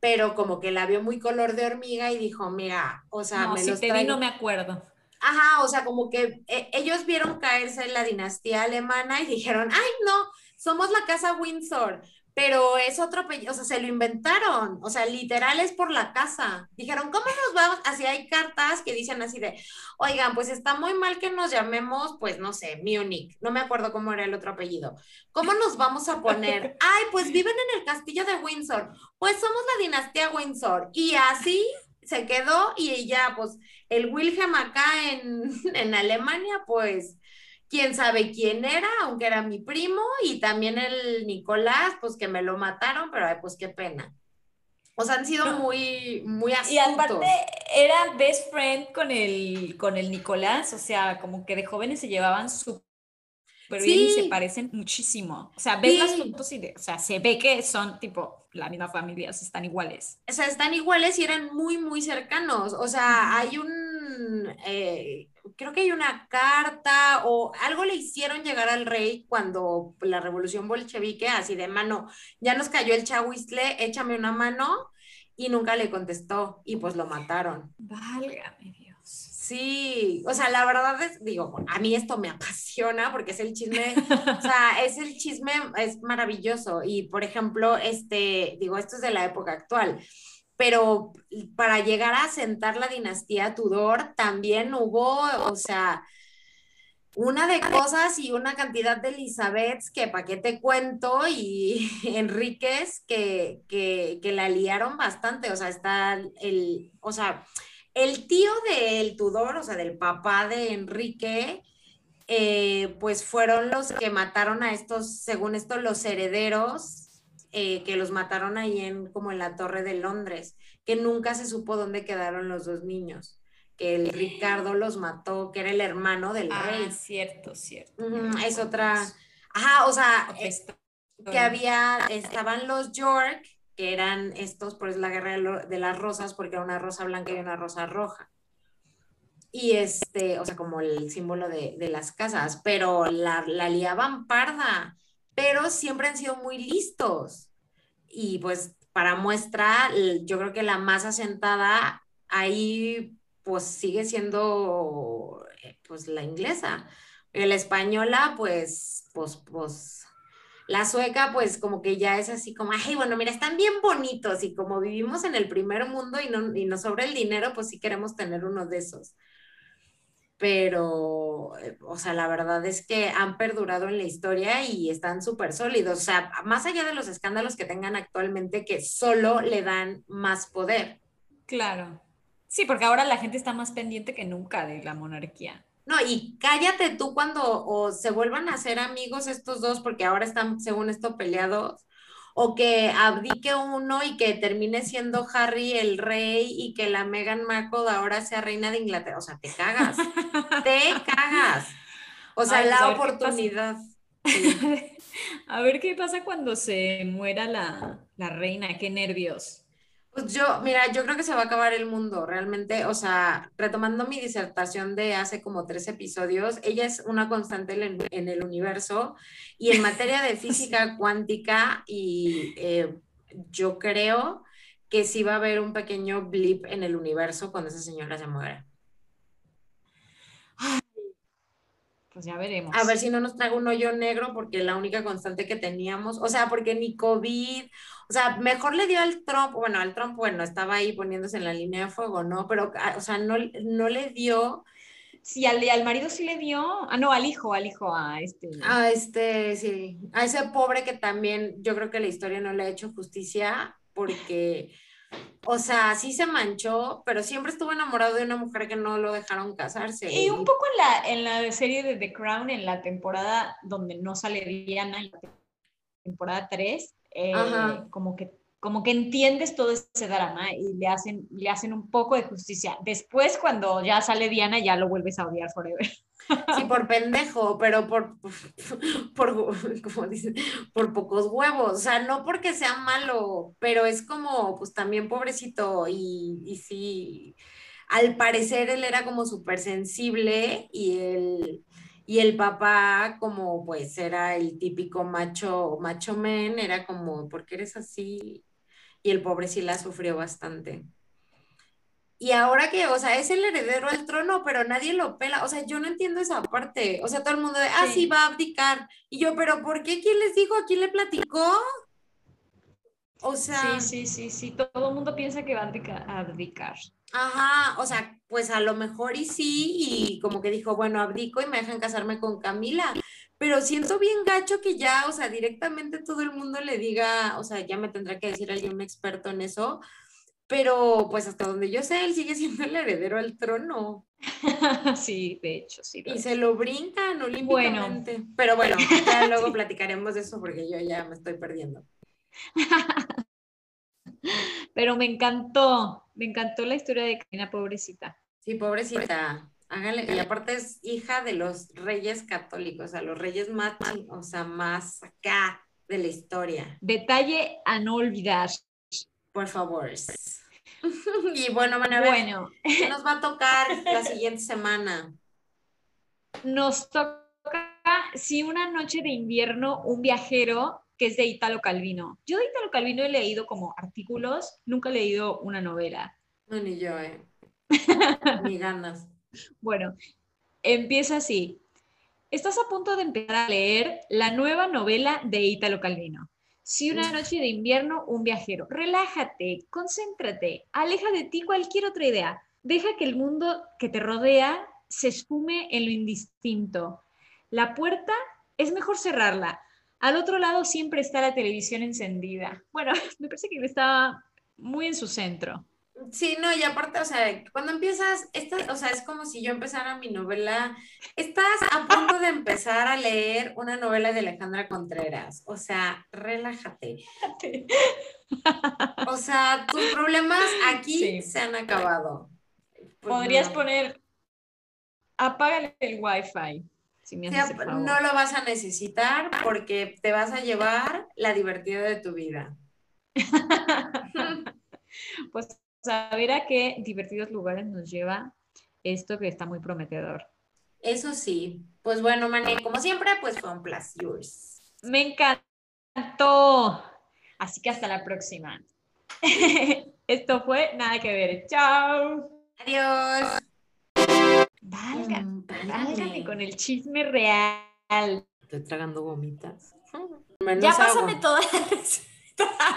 pero como que la vio muy color de hormiga y dijo, mira, o sea, no, me si te vi no me acuerdo. Ajá, o sea, como que ellos vieron caerse la dinastía alemana y dijeron, ay, no, somos la casa Windsor, pero es otro apellido, o sea, se lo inventaron, o sea, literal es por la casa. Dijeron, ¿cómo nos vamos? Así hay cartas que dicen así de, oigan, pues está muy mal que nos llamemos, pues no sé, Munich, no me acuerdo cómo era el otro apellido. ¿Cómo nos vamos a poner? [laughs] Ay, pues viven en el castillo de Windsor, pues somos la dinastía Windsor. Y así se quedó y ya, pues el Wilhelm acá en, [laughs] en Alemania, pues quién sabe quién era, aunque era mi primo, y también el Nicolás, pues que me lo mataron, pero ay, pues qué pena. O sea, han sido muy, muy astutos. Y aparte era best friend con el, con el Nicolás, o sea, como que de jóvenes se llevaban súper bien y se parecen muchísimo. O sea, ves las fotos y, o sea, se ve que son tipo la misma familia, o sea, están iguales. O sea, están iguales y eran muy, muy cercanos. O sea, hay un... Eh, creo que hay una carta o algo le hicieron llegar al rey cuando la revolución bolchevique, así de mano, ya nos cayó el chahuizle, échame una mano, y nunca le contestó, y pues lo mataron. Válgame Dios. Sí, o sea, la verdad es, digo, a mí esto me apasiona porque es el chisme, o sea, es el chisme, es maravilloso. Y por ejemplo, este, digo, esto es de la época actual pero para llegar a sentar la dinastía Tudor también hubo, o sea, una de cosas y una cantidad de Elizabeths que para qué te cuento y [laughs] Enríquez que, que, que, la liaron bastante, o sea, está el, o sea, el tío del Tudor, o sea, del papá de Enrique, eh, pues fueron los que mataron a estos, según esto, los herederos eh, que los mataron ahí en como en la Torre de Londres, que nunca se supo dónde quedaron los dos niños, que el Ricardo los mató, que era el hermano del ah, rey. cierto, cierto. es otra, ajá, o sea, eh, que había, estaban los York, que eran estos, por es la guerra de, las rosas, porque era una rosa blanca y una rosa roja y este, o sea, como el símbolo de, de las casas, pero la, la, liaban parda, pero siempre han sido muy listos. Y pues para muestra, yo creo que la más asentada ahí pues sigue siendo eh, pues la inglesa. La española pues, pues, pues, la sueca pues como que ya es así como, ay, bueno, mira, están bien bonitos y como vivimos en el primer mundo y no, y nos sobra el dinero, pues sí queremos tener uno de esos pero, eh, o sea, la verdad es que han perdurado en la historia y están súper sólidos. O sea, más allá de los escándalos que tengan actualmente, que solo le dan más poder. Claro. Sí, porque ahora la gente está más pendiente que nunca de la monarquía. No, y cállate tú cuando o se vuelvan a ser amigos estos dos, porque ahora están, según esto, peleados o que abdique uno y que termine siendo Harry el rey y que la Meghan Markle ahora sea reina de Inglaterra. O sea, te cagas, te [laughs] cagas. O sea, la pues oportunidad. [laughs] A ver qué pasa cuando se muera la, la reina, qué nervios. Pues yo, mira, yo creo que se va a acabar el mundo, realmente, o sea, retomando mi disertación de hace como tres episodios, ella es una constante en, el universo y en materia de [laughs] física cuántica y eh, yo creo que sí va a haber un pequeño blip en el universo cuando esa señora se muera. Pues ya veremos. A ver si no nos traga un hoyo negro porque la única constante que teníamos, o sea, porque ni COVID, o sea, mejor le dio al Trump, bueno, al Trump, bueno, estaba ahí poniéndose en la línea de fuego, ¿no? Pero, ah, o sea, no, no le dio... Sí, al, al marido sí le dio, ah, no, al hijo, al hijo, a este. A este, sí, a ese pobre que también yo creo que la historia no le ha hecho justicia porque o sea, sí se manchó, pero siempre estuvo enamorado de una mujer que no lo dejaron casarse. Y un poco en la, en la serie de The Crown, en la temporada donde no sale Diana, en la temporada 3, eh, como que como que entiendes todo ese drama y le hacen, le hacen un poco de justicia. Después, cuando ya sale Diana, ya lo vuelves a odiar forever. Sí, por [laughs] pendejo, pero por, [laughs] por, como dicen, por pocos huevos. O sea, no porque sea malo, pero es como, pues también pobrecito. Y, y sí, al parecer él era como súper sensible y el, y el papá, como pues era el típico macho, macho men, era como, ¿por qué eres así? Y el pobre sí la sufrió bastante. Y ahora que, o sea, es el heredero al trono, pero nadie lo pela. O sea, yo no entiendo esa parte. O sea, todo el mundo de, ah, sí, Sí. va a abdicar. Y yo, pero ¿por qué? ¿Quién les dijo? ¿Quién le platicó? O sea, Sí, sí, sí, sí. Todo el mundo piensa que va a a abdicar. Ajá, o sea, pues a lo mejor y sí, y como que dijo, bueno, abdico y me dejan casarme con Camila. Pero siento bien gacho que ya, o sea, directamente todo el mundo le diga, o sea, ya me tendrá que decir alguien experto en eso, pero pues hasta donde yo sé, él sigue siendo el heredero al trono. [laughs] Sí, de hecho, sí. lo Y se lo brincan olímpicamente. Pero bueno, ya [laughs] luego platicaremos de eso porque yo ya me estoy perdiendo. [laughs] Pero me encantó, me encantó la historia de Karina, pobrecita. Sí, pobrecita. Hágale, y aparte es hija de los reyes católicos, o sea, los reyes más, o sea, más acá de la historia. Detalle a no olvidar. Por favor. [laughs] Y bueno, van a ver, Bueno, ¿qué nos va a tocar la siguiente semana? nos toca, sí, una noche de invierno, un viajero que es de Italo Calvino. Yo de Italo Calvino he leído como artículos, nunca he leído una novela. No, ni yo, eh. [laughs] Ni ganas. Bueno, empieza así. Estás a punto de empezar a leer la nueva novela de Italo Calvino. Si una noche de invierno, un viajero. Relájate, concéntrate, aleja de ti cualquier otra idea. Deja que el mundo que te rodea se esfume en lo indistinto. La puerta es mejor cerrarla. Al otro lado siempre está la televisión encendida. Bueno, [laughs] me parece que estaba muy en su centro. Sí, no, y aparte, o sea, cuando empiezas, o sea, es como si yo empezara mi novela, estás a punto de empezar a leer una novela de Alejandra Contreras, o sea, relájate. [laughs] O sea, tus problemas aquí Sí. se han acabado. Pues Podrías no. poner, apágale el wifi, si me Sí, haces el favor. no lo vas a necesitar porque te vas a llevar la divertida de tu vida. [laughs] Pues a ver a qué divertidos lugares nos lleva esto que está muy prometedor. Eso sí. Pues bueno, Mané, como siempre, pues fue un yours. Me encantó. Así que hasta la próxima. [laughs] Esto fue Nada que ver. Chao. Adiós. Válgame, Mm, válgame con el chisme real. Estoy tragando gomitas. Ya Menos agua. pásame toda la receta. [laughs]